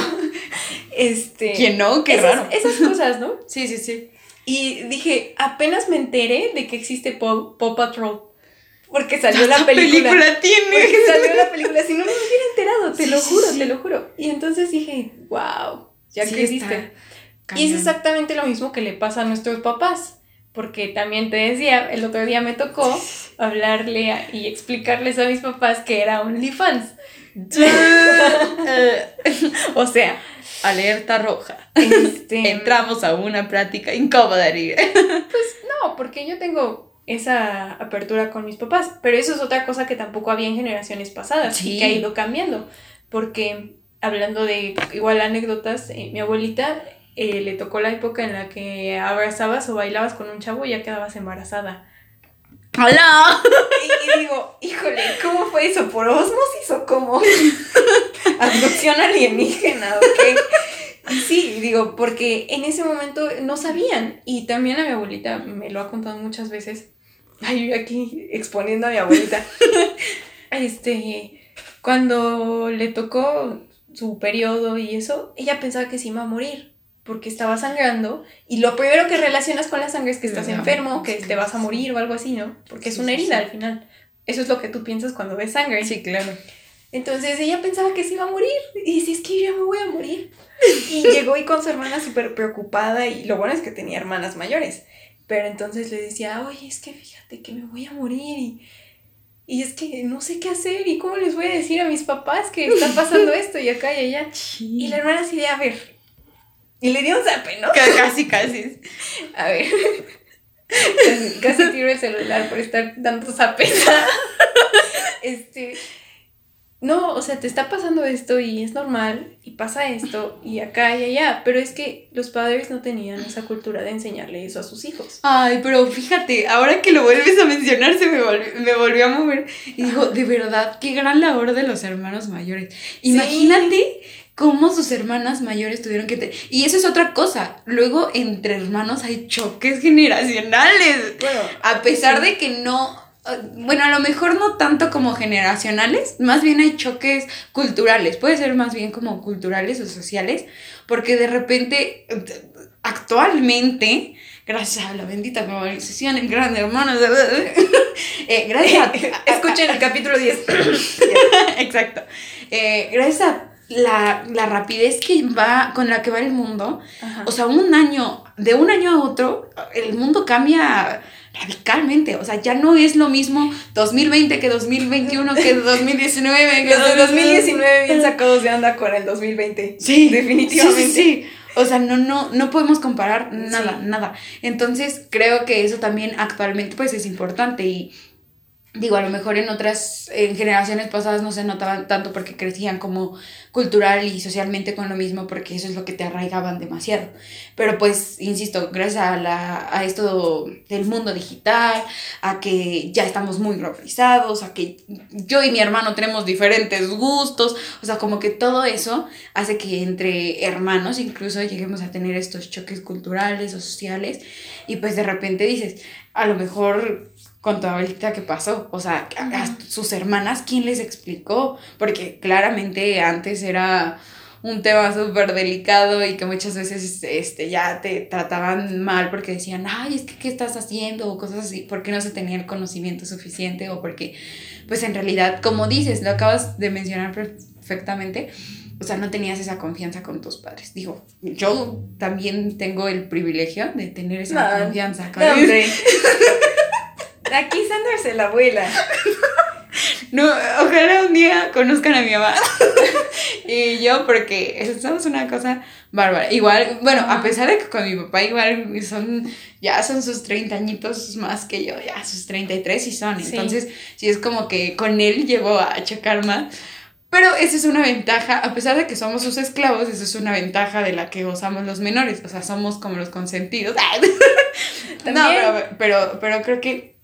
[SPEAKER 1] Este.
[SPEAKER 2] ¿Quién no? Qué
[SPEAKER 1] esas,
[SPEAKER 2] raro.
[SPEAKER 1] Esas cosas, ¿no?
[SPEAKER 2] Sí, sí, sí.
[SPEAKER 1] Y dije, apenas me enteré de que existe Paw, Patrol. Porque salió la película.
[SPEAKER 2] película tiene?
[SPEAKER 1] Porque salió la película. Si no, me hubiera enterado, te lo juro, te lo juro. Y entonces dije, wow, ya que existe. Y es exactamente lo mismo que le pasa a nuestros papás. Porque también te decía, el otro día me tocó hablarle y explicarles a mis papás que era OnlyFans. (laughs) o sea,
[SPEAKER 2] alerta roja. Este, (laughs) Entramos a una práctica incómoda. (laughs)
[SPEAKER 1] pues no, porque yo tengo esa apertura con mis papás, pero eso es otra cosa que tampoco había en generaciones pasadas y que ha ido cambiando, porque hablando de igual anécdotas, eh, mi abuelita eh, le tocó la época en la que abrazabas o bailabas con un chavo y ya quedabas embarazada.
[SPEAKER 2] ¡Hola!
[SPEAKER 1] Y, digo, híjole, ¿cómo fue eso? ¿Por osmosis o cómo? (laughs) ¿Abducción alienígena o qué? sí, digo, porque en ese momento no sabían. Y también a mi abuelita me lo ha contado muchas veces. Ay, yo aquí exponiendo a mi abuelita. (laughs) este, cuando le tocó su periodo y eso, ella pensaba que se iba a morir porque estaba sangrando y lo primero que relacionas con la sangre es que estás enfermo, que te vas a morir o algo así, ¿no? Porque es una herida al final. Eso es lo que tú piensas cuando ves sangre.
[SPEAKER 2] Sí, claro.
[SPEAKER 1] Entonces ella pensaba que se iba a morir y dice, es que yo ya me voy a morir. Y (laughs) llegó y con su hermana súper preocupada y lo bueno es que tenía hermanas mayores. Pero entonces le decía, oye, es que fíjate que me voy a morir y, y es que no sé qué hacer y cómo les voy a decir a mis papás que está pasando (laughs) esto y acá y allá. Y la hermana así de, a ver, y le dio un zape, ¿no?
[SPEAKER 2] Casi, casi.
[SPEAKER 1] A ver. (laughs) Casi, tiro el celular por estar dando zapes. (laughs) este. No, o sea, te está pasando esto y es normal y pasa esto y acá y allá, pero es que los padres no tenían esa cultura de enseñarle eso a sus hijos.
[SPEAKER 2] Ay, pero fíjate, ahora que lo vuelves a mencionar se me, volvió, a mover y digo, de verdad, qué gran labor de los hermanos mayores. Imagínate cómo sus hermanas mayores tuvieron que... Te y eso es otra cosa. Luego, entre hermanos hay choques generacionales. Bueno, a pesar de que no... Bueno, a lo mejor no tanto como generacionales, más bien hay choques culturales, puede ser más bien como culturales o sociales, porque de repente, actualmente, gracias a la bendita globalización, el gran hermano, (laughs) eh, gracias
[SPEAKER 1] a, (laughs) Escuchen el capítulo 10. (coughs)
[SPEAKER 2] Exacto. Eh, gracias a la, rapidez que va, con la que va el mundo, o sea, un año, de un año a otro, el mundo cambia radicalmente, o sea, ya no es lo mismo 2020 que 2021 que 2019.
[SPEAKER 1] Que 2019 bien (laughs) sacados de onda con el 2020. Sí, definitivamente.
[SPEAKER 2] Sí, sí, O sea, no, no, no podemos comparar nada, nada. Entonces, creo que eso también actualmente pues es importante y digo, a lo mejor en otras, en generaciones pasadas no se notaban tanto porque crecían como cultural y socialmente con lo mismo, porque eso es lo que te arraigaban demasiado. Pero pues, insisto, gracias a, la, a esto del mundo digital, a que ya estamos muy globalizados, a que yo y mi hermano tenemos diferentes gustos, o sea, como que todo eso hace que entre hermanos incluso lleguemos a tener estos choques culturales o sociales y pues de repente dices, a lo mejor con tu abuelita que pasó, o sea, a, sus hermanas, ¿quién les explicó? Porque claramente antes era un tema súper delicado y que muchas veces este, ya te trataban mal porque decían, ay, es que ¿qué estás haciendo? o cosas así, porque no se tenía el conocimiento suficiente o porque, pues en realidad, como dices, lo acabas de mencionar perfectamente, o sea, no tenías esa confianza con tus padres. Digo, yo también tengo el privilegio de tener esa confianza con (laughs)
[SPEAKER 1] Aquí Sandra se la abuela.
[SPEAKER 2] No, ojalá un día conozcan a mi mamá (laughs) y yo porque somos una cosa bárbara. Igual, bueno, a pesar de que con mi papá igual son, ya son sus 30 añitos más que yo, ya sus 33 y son. Entonces, sí es como que con él llevo a chocar más. Pero esa es una ventaja, a pesar de que somos sus esclavos, esa es una ventaja de la que gozamos los menores. O sea, somos como los consentidos. (laughs) no, pero, pero creo que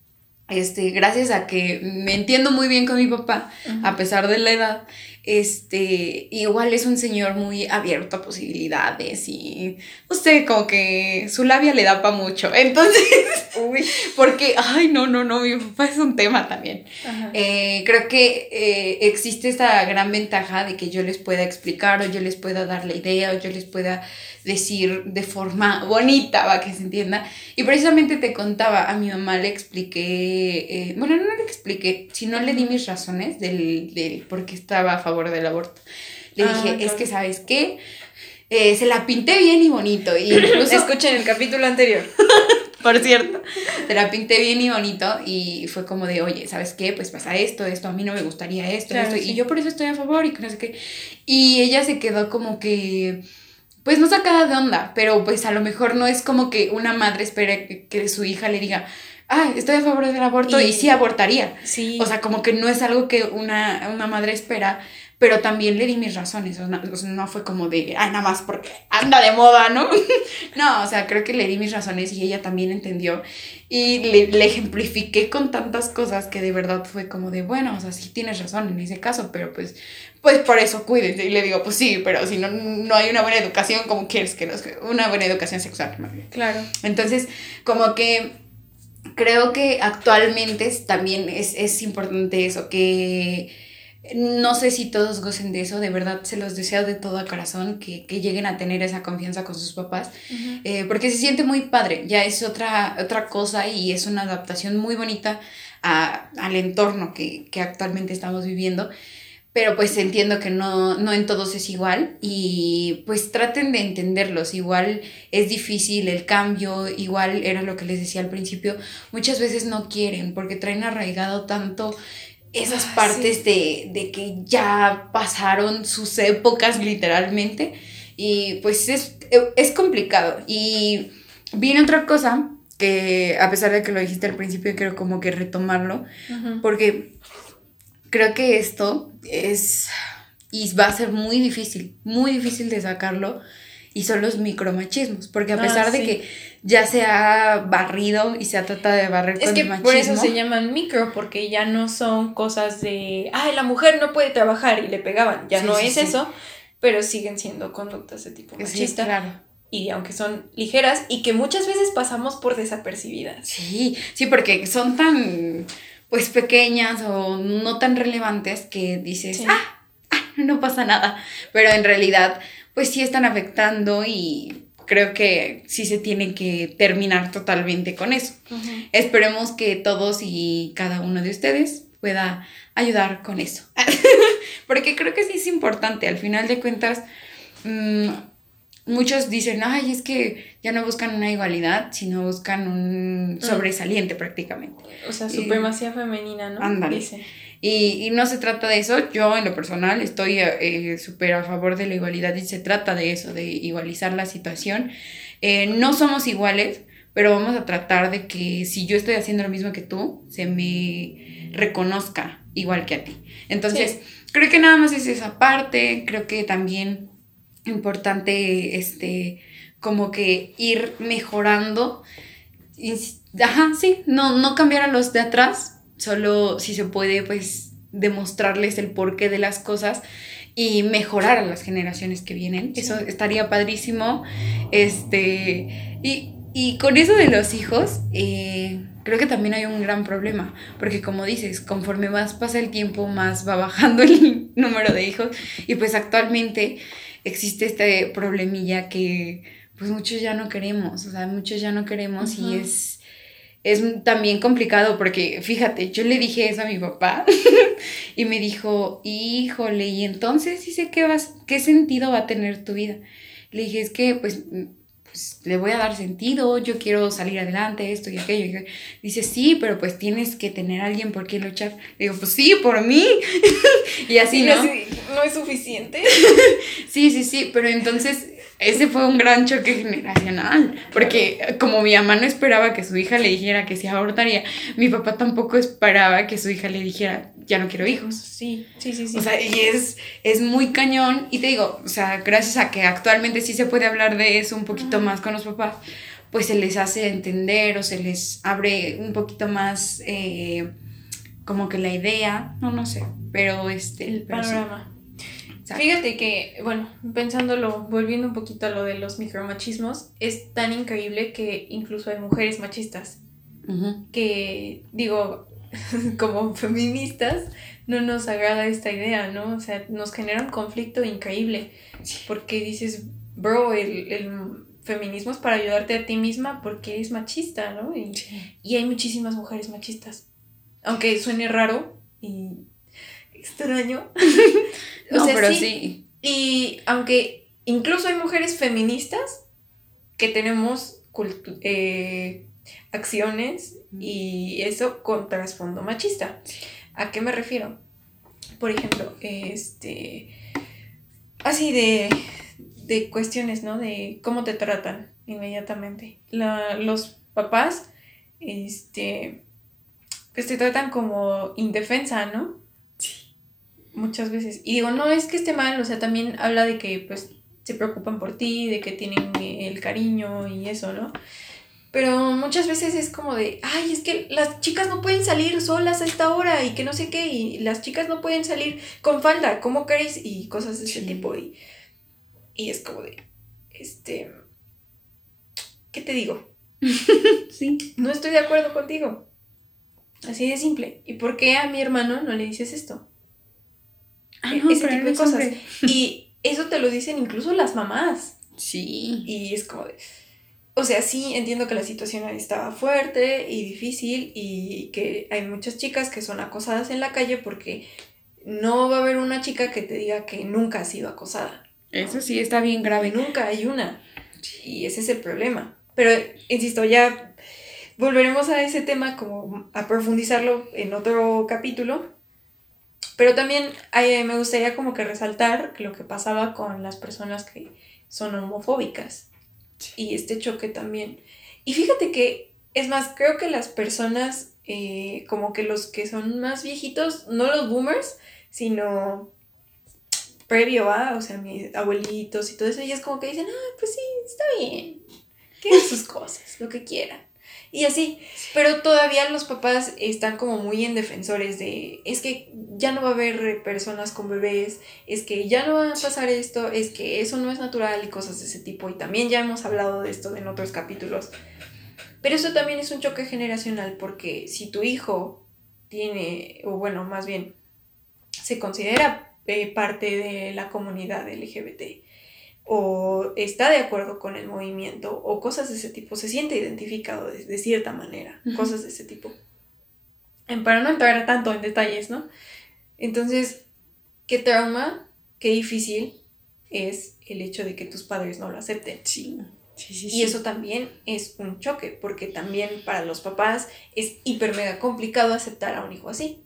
[SPEAKER 2] este, gracias a que me entiendo muy bien con mi papá, a pesar de la edad, este, igual es un señor muy abierto a posibilidades y, no sé, como que su labia le da para mucho. (laughs) Entonces, uy, porque, ay, no, no, no, mi papá es un tema también. Eh, creo que eh, existe esta gran ventaja de que yo les pueda explicar o yo les pueda dar la idea o yo les pueda decir de forma bonita, para que se entienda. Y precisamente te contaba, a mi mamá le expliqué, eh, bueno, no le expliqué, sino le di mis razones del, del por qué estaba a favor del aborto. Le ah, dije, es que, ¿sabes qué? Eh, se la pinté bien y bonito. Y (coughs)
[SPEAKER 1] incluso... Escuchen el capítulo anterior. (laughs)
[SPEAKER 2] Por cierto, se la pinté bien y bonito y fue como de, oye, ¿sabes qué? Pues pasa esto, esto, a mí no me gustaría esto, esto. Y yo por eso estoy a favor y no sé qué. Y ella se quedó como que pues no sacada de onda, pero pues a lo mejor no es como que una madre espere que, su hija le diga, ah, estoy a favor del aborto y, sí abortaría. Sí. O sea, como que no es algo que una, una madre espera pero también le di mis razones, o no, fue como de, ah, nada más porque anda de moda, ¿no? (laughs) no, o sea, creo que le di mis razones y ella también entendió y le, le, ejemplifiqué con tantas cosas que de verdad fue como de, bueno, o sea, sí tienes razón en ese caso, pero pues, pues por eso cuídate. Y le digo, pues sí, pero si no, no hay una buena educación, ¿cómo quieres que nos... Una buena educación sexual,
[SPEAKER 1] Claro.
[SPEAKER 2] Entonces, como que creo que actualmente también es, es importante eso, que no sé si todos gocen de eso, de verdad se los deseo de todo corazón que, lleguen a tener esa confianza con sus papás, eh, porque se siente muy padre, ya es otra, otra cosa y es una adaptación muy bonita al entorno que, actualmente estamos viviendo, pero pues entiendo que no, no en todos es igual y pues traten de entenderlos, igual es difícil el cambio, igual era lo que les decía al principio, muchas veces no quieren porque traen arraigado tanto esas ah, partes de, que ya pasaron sus épocas literalmente. Y pues es, es complicado. Y viene otra cosa que a pesar de que lo dijiste al principio, quiero como que retomarlo, porque creo que esto es y va a ser muy difícil, muy difícil de sacarlo y son los micromachismos, porque a ah, pesar de que ya se ha barrido y se ha tratado de barrer
[SPEAKER 1] es que Por eso se llaman micro, porque ya no son cosas de, ay, la mujer no puede trabajar y le pegaban, ya no es eso, pero siguen siendo conductas de tipo machista. claro. Y aunque son ligeras y que muchas veces pasamos por desapercibidas.
[SPEAKER 2] Sí, sí, porque son tan, pues, pequeñas o no tan relevantes que dices, ah, ah, no pasa nada, pero en realidad pues sí están afectando y creo que sí se tiene que terminar totalmente con eso. Esperemos que todos y cada uno de ustedes pueda ayudar con eso. (laughs) Porque creo que sí es importante, al final de cuentas, mm, muchos dicen, ay, es que ya no buscan una igualdad, sino buscan un mm. sobresaliente prácticamente.
[SPEAKER 1] O sea, supremacía femenina, ¿no?
[SPEAKER 2] Ándale. Y, no se trata de eso, yo en lo personal estoy eh, súper a favor de la igualdad y se trata de eso, de igualizar la situación. Eh, no somos iguales, pero vamos a tratar de que si yo estoy haciendo lo mismo que tú, se me reconozca igual que a ti. Entonces, creo que nada más es esa parte, creo que también importante, este, como que ir mejorando. Ajá, sí, no, no cambiar a los de atrás, solo si se puede, pues, demostrarles el porqué de las cosas y mejorar a las generaciones que vienen. Eso estaría padrísimo. Este, y, y, con eso de los hijos, eh, creo que también hay un gran problema, porque como dices, conforme más pasa el tiempo, más va bajando (laughs) el número de hijos y pues actualmente existe este problemilla que pues muchos ya no queremos, o sea, muchos ya no queremos y es, es también complicado porque fíjate, yo le dije eso a mi papá (laughs) y me dijo, híjole, y entonces dice, ¿qué, vas, ¿qué sentido va a tener tu vida? Le dije, es que pues pues, le voy a dar sentido, yo quiero salir adelante, esto y aquello. dice, sí, pero pues tienes que tener a alguien por quien luchar. Le digo, pues sí, por mí. (laughs) y así, ¿no?
[SPEAKER 1] ¿No es suficiente? (laughs)
[SPEAKER 2] sí, sí, sí, pero entonces ese fue un gran choque generacional, porque como mi mamá no esperaba que su hija le dijera que se abortaría, mi papá tampoco esperaba que su hija le dijera, ya no quiero hijos.
[SPEAKER 1] Sí, sí, sí, sí.
[SPEAKER 2] O sea, y es, es muy cañón, y te digo, o sea, gracias a que actualmente sí se puede hablar de eso un poquito más con los papás, pues se les hace entender o se les abre un poquito más eh, como que la idea, no, no sé, pero este...
[SPEAKER 1] El panorama. Fíjate que, bueno, pensándolo, volviendo un poquito a lo de los micromachismos, es tan increíble que incluso hay mujeres machistas. Que, digo, (laughs) como feministas, no nos agrada esta idea, ¿no? O sea, nos genera un conflicto increíble. Porque dices, bro, el, feminismo es para ayudarte a ti misma porque eres machista, ¿no? Y, y hay muchísimas mujeres machistas. Aunque suene raro y extraño. (laughs)
[SPEAKER 2] no, pero sí.
[SPEAKER 1] Y aunque incluso hay mujeres feministas que tenemos eh, acciones y eso con trasfondo machista. ¿A qué me refiero? Por ejemplo, este. Así de. de cuestiones, ¿no? De cómo te tratan inmediatamente. los papás, este. Pues te tratan como indefensa, ¿no? Muchas veces. Y digo, no es que esté mal, o sea, también habla de que pues se preocupan por ti, de que tienen el cariño y eso, ¿no? Pero muchas veces es como de, ay, es que las chicas no pueden salir solas a esta hora y que no sé qué, y las chicas no pueden salir con falda, ¿cómo queréis? Y cosas de ese tipo. Y, y es como de, este, ¿qué te digo? (laughs)
[SPEAKER 2] sí.
[SPEAKER 1] No estoy de acuerdo contigo. Así de simple. ¿Y por qué a mi hermano no le dices esto?
[SPEAKER 2] Ah, no, ese tipo de cosas.
[SPEAKER 1] Y eso te lo dicen incluso las mamás.
[SPEAKER 2] Sí.
[SPEAKER 1] Y es como de... O sea, sí, entiendo que la situación ahí estaba fuerte y difícil y que hay muchas chicas que son acosadas en la calle porque no va a haber una chica que te diga que nunca ha sido acosada.
[SPEAKER 2] Eso sí está bien grave.
[SPEAKER 1] Nunca hay una. Y ese es el problema. Pero, insisto, ya volveremos a ese tema como a profundizarlo en otro capítulo. Pero también me gustaría como que resaltar lo que pasaba con las personas que son homofóbicas. Y este choque también. Y fíjate que, es más, creo que las personas, eh, como que los que son más viejitos, no los boomers, sino previo a, o sea, mis abuelitos y todo eso, y es como que dicen, ah, pues sí, está bien, que sus cosas, lo que quieran. Y así, pero todavía los papás están como muy en defensores de, es que ya no va a haber personas con bebés, es que ya no va a pasar esto, es que eso no es natural y cosas de ese tipo. Y también ya hemos hablado de esto en otros capítulos. Pero eso también es un choque generacional porque si tu hijo tiene, o bueno, más bien, se considera eh, parte de la comunidad LGBT, o está de acuerdo con el movimiento o cosas de ese tipo, se siente identificado de, cierta manera, cosas de ese tipo. para no entrar tanto en detalles, ¿no? Entonces, qué trauma, qué difícil es el hecho de que tus padres no lo acepten.
[SPEAKER 2] Sí. Sí, sí,
[SPEAKER 1] Y eso también es un choque, porque también para los papás es hiper mega complicado aceptar a un hijo así.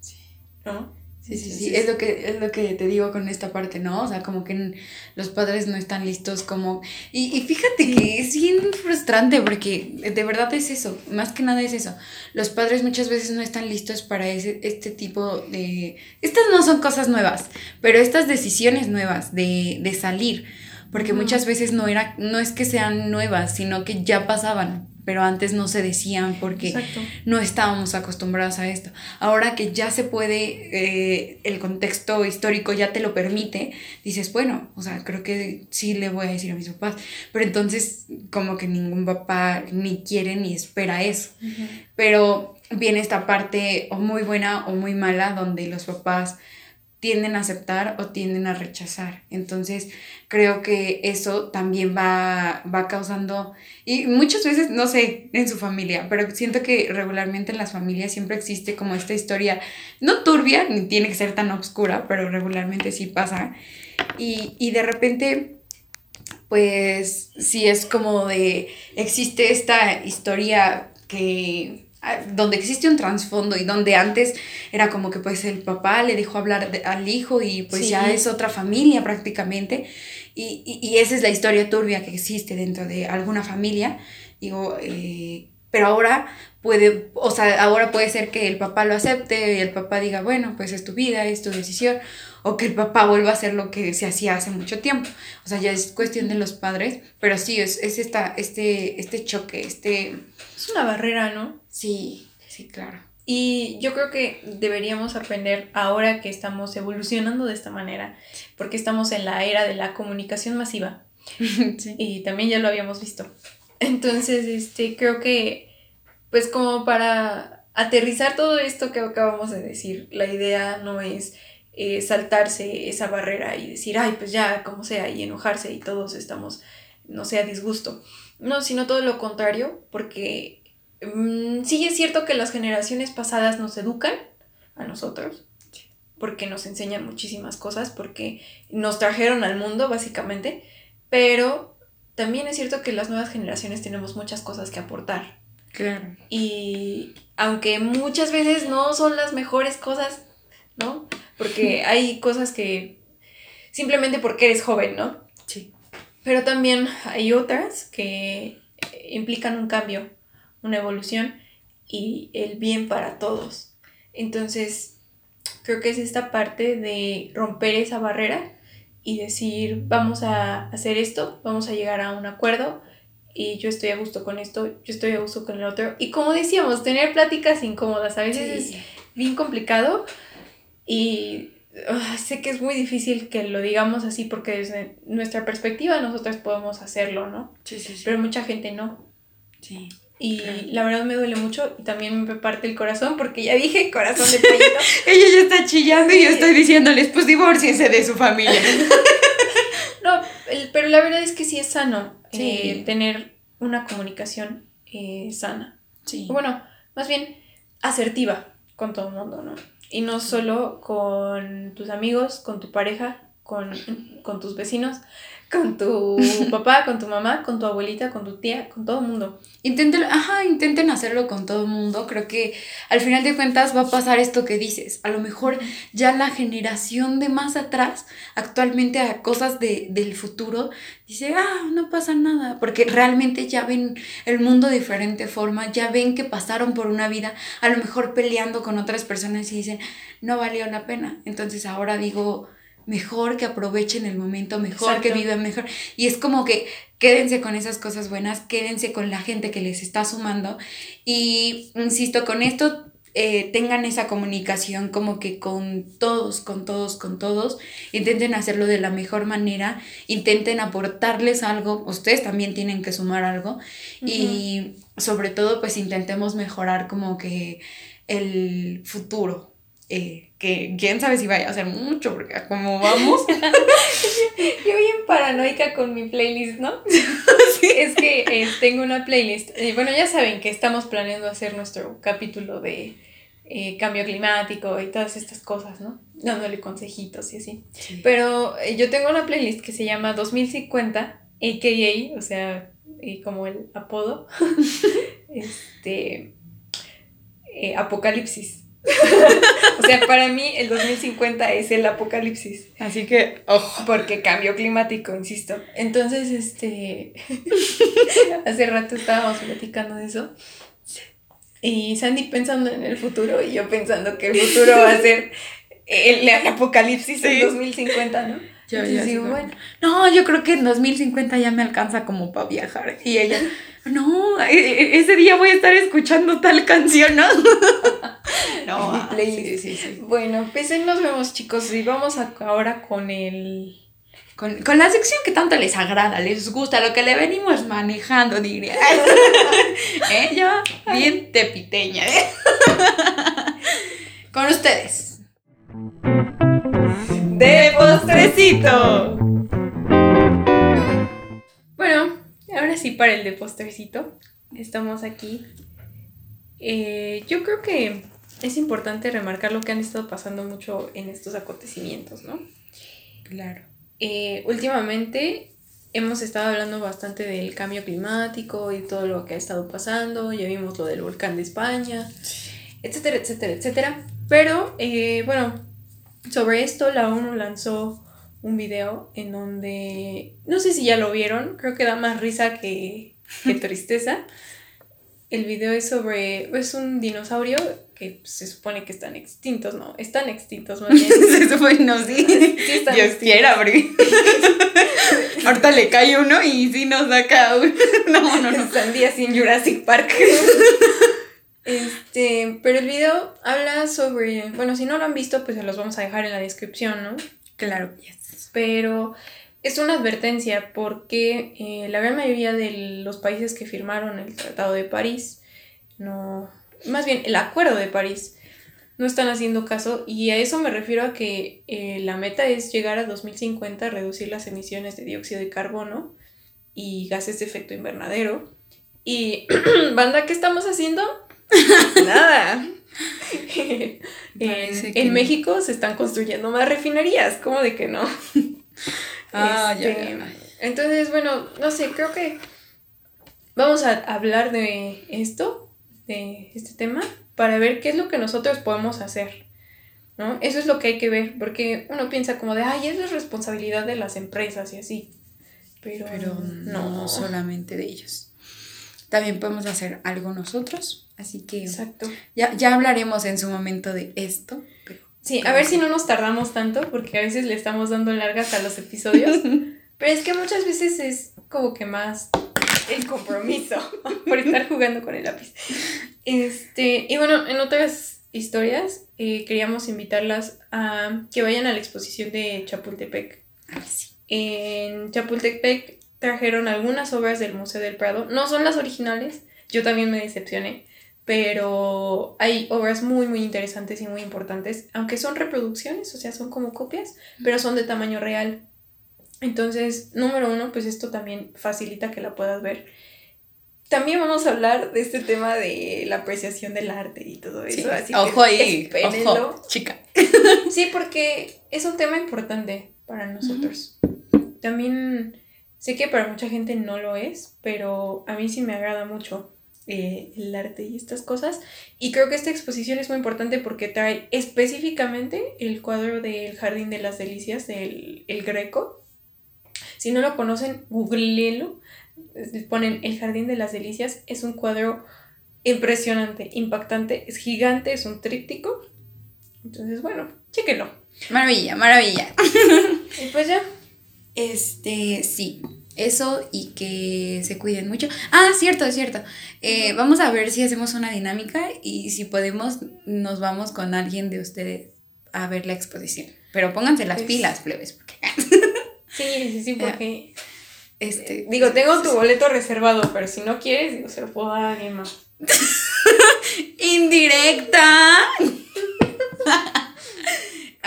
[SPEAKER 2] Sí.
[SPEAKER 1] ¿No?
[SPEAKER 2] Sí, sí, sí, es lo, que, es lo que te digo con esta parte, ¿no? O sea, como que los padres no están listos como... Y, y fíjate que es bien frustrante porque de verdad es eso, más que nada es eso. Los padres muchas veces no están listos para ese, este tipo de... Estas no son cosas nuevas, pero estas decisiones nuevas de, de salir, porque muchas veces no, era, no es que sean nuevas, sino que ya pasaban pero antes no se decían porque no estábamos acostumbrados a esto. Ahora que ya se puede, eh, el contexto histórico ya te lo permite, dices, bueno, o sea, creo que sí le voy a decir a mis papás, pero entonces como que ningún papá ni quiere ni espera eso. Pero viene esta parte o muy buena o muy mala donde los papás tienden a aceptar o tienden a rechazar. Entonces, creo que eso también va, va causando, y muchas veces, no sé, en su familia, pero siento que regularmente en las familias siempre existe como esta historia, no turbia, ni tiene que ser tan oscura, pero regularmente sí pasa. Y, y de repente, pues, sí es como de, existe esta historia que donde existe un trasfondo y donde antes era como que pues el papá le dejó hablar al hijo y pues ya es otra familia prácticamente. Y, y, y, esa es la historia turbia que existe dentro de alguna familia. Digo eh, pero ahora puede o sea ahora puede ser que el papá lo acepte y el papá diga bueno pues es tu vida es tu decisión o que el papá vuelva a hacer lo que se hacía hace mucho tiempo o sea ya es cuestión de los padres pero sí es, es esta este este choque este
[SPEAKER 1] es una barrera no
[SPEAKER 2] Sí, sí, claro.
[SPEAKER 1] Y yo creo que deberíamos aprender ahora que estamos evolucionando de esta manera, porque estamos en la era de la comunicación masiva. (laughs) Sí. Y también ya lo habíamos visto. Entonces, este, creo que, pues como para aterrizar todo esto que acabamos de decir, la idea no es eh, saltarse esa barrera y decir, ay, pues ya, como sea, y enojarse y todos estamos, no sé, a disgusto. No, sino todo lo contrario, porque Mm, sí es cierto que las generaciones pasadas nos educan a nosotros, porque nos enseñan muchísimas cosas, porque nos trajeron al mundo básicamente, pero también es cierto que las nuevas generaciones tenemos muchas cosas que aportar.
[SPEAKER 2] Claro.
[SPEAKER 1] Y aunque muchas veces no son las mejores cosas, ¿no? Porque (laughs) hay cosas que simplemente porque eres joven, ¿no?
[SPEAKER 2] Sí.
[SPEAKER 1] Pero también hay otras que implican un cambio una evolución y el bien para todos. Entonces, creo que es esta parte de romper esa barrera y decir, vamos a hacer esto, vamos a llegar a un acuerdo y yo estoy a gusto con esto, yo estoy a gusto con el otro. Y como decíamos, tener pláticas incómodas a veces es bien complicado y ah, sé que es muy difícil que lo digamos así porque desde nuestra perspectiva nosotros podemos hacerlo, ¿no?
[SPEAKER 2] Sí, sí, sí.
[SPEAKER 1] Pero mucha gente no.
[SPEAKER 2] Sí.
[SPEAKER 1] Y la verdad me duele mucho y también me parte el corazón porque ya dije corazón de pollito. (laughs)
[SPEAKER 2] Ella ya está chillando y yo estoy diciéndoles, pues divórciense de su familia. (laughs)
[SPEAKER 1] no, pero la verdad es que sí es sano eh, tener una comunicación eh, sana.
[SPEAKER 2] Sí.
[SPEAKER 1] Bueno, más bien asertiva con todo el mundo, ¿no? Y no solo con tus amigos, con tu pareja, con, con tus vecinos, con tu (laughs) papá, con tu mamá, con tu abuelita, con tu tía, con todo el mundo.
[SPEAKER 2] Intenten, ajá, intenten hacerlo con todo el mundo. Creo que al final de cuentas va a pasar esto que dices. A lo mejor ya la generación de más atrás, actualmente a cosas de, del futuro, dice, ah, no pasa nada. Porque realmente ya ven el mundo de diferente forma, ya ven que pasaron por una vida, a lo mejor peleando con otras personas y dicen, no valió la pena. Entonces ahora digo, mejor que aprovechen el momento, mejor que vivan mejor. Y es como que quédense con esas cosas buenas, quédense con la gente que les está sumando. Y insisto, con esto eh, tengan esa comunicación como que con todos, con todos, con todos. Intenten hacerlo de la mejor manera, intenten aportarles algo, ustedes también tienen que sumar algo. Y sobre todo, pues intentemos mejorar como que el futuro eh, que quién sabe si vaya a ser mucho, porque como vamos. (laughs)
[SPEAKER 1] Yo bien paranoica con mi playlist, ¿no? (laughs) sí. Es que eh, tengo una playlist. Eh, bueno, ya saben que estamos planeando hacer nuestro capítulo de cambio climático y todas estas cosas, ¿no? Dándole consejitos y así. Pero yo tengo una playlist que se llama 2050, AKA, o sea, como el apodo, (laughs) este, Apocalipsis. (laughs) o sea, para mí el 2050 es el apocalipsis.
[SPEAKER 2] Así que, ojo.
[SPEAKER 1] Porque cambio climático, insisto. Entonces, este. (laughs) hace rato estábamos platicando de eso. Y Sandy pensando en el futuro y yo pensando que el futuro va a ser el, apocalipsis en 2050, ¿no?
[SPEAKER 2] Yo, digo, bueno. No, yo creo que en 2050 ya me alcanza como para viajar. Y ella, no, e, e, ese día voy a estar escuchando tal canción, ¿no? (laughs)
[SPEAKER 1] no, sí, sí, sí. Bueno, pues ahí nos vemos, chicos. Y vamos ahora con el.
[SPEAKER 2] Con, la sección que tanto les agrada, les gusta, lo que le venimos manejando, diría. (laughs) ¿Eh? Yo, bien tepiteña, ¿eh? (laughs) con ustedes. De postrecito.
[SPEAKER 1] Bueno, ahora sí para el de postrecito. Estamos aquí. Eh, yo creo que es importante remarcar lo que han estado pasando mucho en estos acontecimientos, ¿no?
[SPEAKER 2] Claro.
[SPEAKER 1] Eh, últimamente hemos estado hablando bastante del cambio climático y todo lo que ha estado pasando, ya vimos lo del volcán de España, etcétera, etcétera, etcétera. Pero, eh, bueno, sobre esto la ONU lanzó un video en donde, no sé si ya lo vieron, creo que da más risa que, que (laughs) tristeza. El video es sobre, es un dinosaurio que se supone que están extintos, ¿no? Están extintos más bien. (laughs)
[SPEAKER 2] se supone, no, sí. Dios quiera, porque (laughs) ahorita le cae uno y sí nos uno.
[SPEAKER 1] No, no, no. Sandía sin Jurassic Park. este, pero el video habla sobre, bueno, si no lo han visto, pues se los vamos a dejar en la descripción, ¿no?
[SPEAKER 2] Claro,
[SPEAKER 1] yes. Pero es una advertencia porque eh, la gran mayoría de los países que firmaron el Tratado de París, no, más bien el Acuerdo de París, no están haciendo caso y a eso me refiero a que eh, la meta es llegar a 2050 a reducir las emisiones de dióxido de carbono y gases de efecto invernadero. Y, (clears throat) banda, ¿qué estamos haciendo? (laughs) Nada. (laughs) en, México se están construyendo más refinerías, ¿cómo de que no? (laughs) Ah, este, entonces, bueno, no sé, creo que vamos a hablar de esto, de este tema, para ver qué es lo que nosotros podemos hacer. ¿no? Eso es lo que hay que ver, porque uno piensa como de, ay, es la responsabilidad de las empresas y así. Pero,
[SPEAKER 2] no. solamente de ellos. También podemos hacer algo nosotros, así que
[SPEAKER 1] Exacto.
[SPEAKER 2] Ya, ya hablaremos en su momento de esto.
[SPEAKER 1] Sí, a ver si no nos tardamos tanto, porque a veces le estamos dando largas a los episodios. (laughs) pero es que muchas veces es como que más el compromiso (laughs) por estar jugando con el lápiz. Este, y bueno, en otras historias eh, queríamos invitarlas a que vayan a la exposición de Chapultepec.
[SPEAKER 2] Ah, sí.
[SPEAKER 1] En Chapultepec trajeron algunas obras del Museo del Prado. No son las originales, yo también me decepcioné pero hay obras muy, muy interesantes y muy importantes, aunque son reproducciones, o sea, son como copias, pero son de tamaño real. Entonces, número uno, pues esto también facilita que la puedas ver. También vamos a hablar de este tema de la apreciación del arte y todo eso. así
[SPEAKER 2] ojo ahí, ojo, chica.
[SPEAKER 1] Sí, porque es un tema importante para nosotros. También sé que para mucha gente no lo es, pero a mí sí me agrada mucho. Eh, el arte y estas cosas. Y creo que esta exposición es muy importante porque trae específicamente el cuadro del Jardín de las Delicias del el Greco. Si no lo conocen, googleenlo. Ponen El Jardín de las Delicias. Es un cuadro impresionante, impactante, es gigante, es un tríptico. Entonces, bueno, chéquenlo.
[SPEAKER 2] Maravilla, maravilla. (laughs)
[SPEAKER 1] y pues ya.
[SPEAKER 2] Este, sí. Eso y que se cuiden mucho. Ah, cierto, es cierto. Eh, vamos a ver si hacemos una dinámica y si podemos, nos vamos con alguien de ustedes a ver la exposición. Pero pónganse las pues pilas, plebes. Porque... (laughs)
[SPEAKER 1] sí, sí, sí, porque... Este, digo, tengo tu boleto reservado, pero si no quieres, digo, se lo puedo dar a alguien más. (laughs)
[SPEAKER 2] Indirecta. (laughs)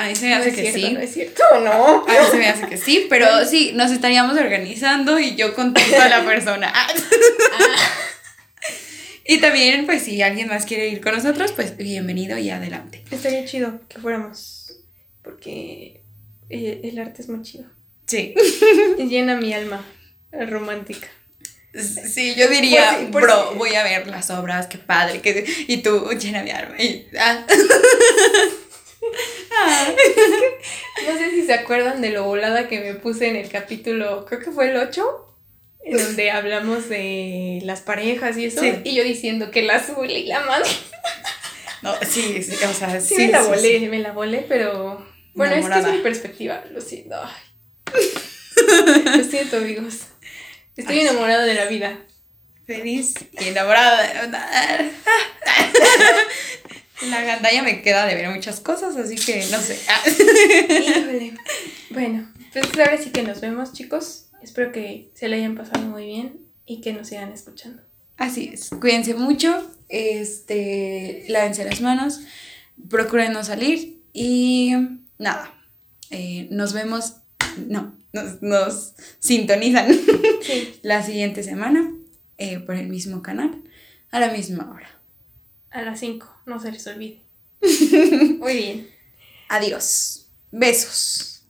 [SPEAKER 2] mí se me hace
[SPEAKER 1] no
[SPEAKER 2] que
[SPEAKER 1] cierto,
[SPEAKER 2] sí.
[SPEAKER 1] No es cierto, (laughs) no.
[SPEAKER 2] A mí se me hace que sí, pero sí, nos estaríamos organizando y yo contacto a la (laughs) persona. Y también, pues, si alguien más quiere ir con nosotros, pues bienvenido y adelante.
[SPEAKER 1] Estaría chido que fuéramos. Porque eh, el arte es muy chido.
[SPEAKER 2] Sí.
[SPEAKER 1] Llena mi alma romántica.
[SPEAKER 2] Sí, yo diría,
[SPEAKER 1] Por si- por
[SPEAKER 2] bro,
[SPEAKER 1] si-
[SPEAKER 2] voy a ver las obras, qué padre. Que... Y tú, llena mi arma. Y, ah. (laughs) Ah.
[SPEAKER 1] No sé si se acuerdan de lo volada que me puse en el capítulo, creo que fue el 8, en donde hablamos de las parejas y eso.
[SPEAKER 2] Sí.
[SPEAKER 1] Y yo diciendo que la azul y la madre.
[SPEAKER 2] No, sí, sí, o sea,
[SPEAKER 1] Sí,
[SPEAKER 2] sí.
[SPEAKER 1] me la volé, me la volé, pero. Bueno, es que es mi perspectiva, lo siento. Ay. (laughs) Lo siento, amigos. Estoy
[SPEAKER 2] Ay.
[SPEAKER 1] enamorada de la vida.
[SPEAKER 2] Feliz y enamorada. (laughs) La gandalla me queda de ver muchas cosas, así que no sé. Ah.
[SPEAKER 1] Híjole. Bueno, pues ahora sí que nos vemos, chicos. Espero que se la hayan pasado muy bien y que nos sigan escuchando.
[SPEAKER 2] Así es. Cuídense mucho. Este, lávense las manos. Procuren no salir. Y nada. eh, nos vemos. No, nos, nos sintonizan (laughs)
[SPEAKER 1] Sí.
[SPEAKER 2] la siguiente semana eh, por el mismo canal a la misma hora.
[SPEAKER 1] A las 5, no se les olvide. (laughs) Muy bien.
[SPEAKER 2] Adiós. Besos.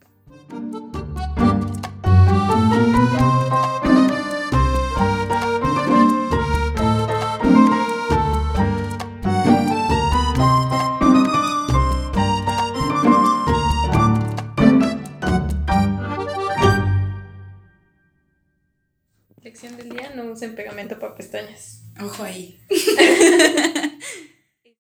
[SPEAKER 1] Lección del día, no usen pegamento para pestañas.
[SPEAKER 2] Ojo ahí. (laughs)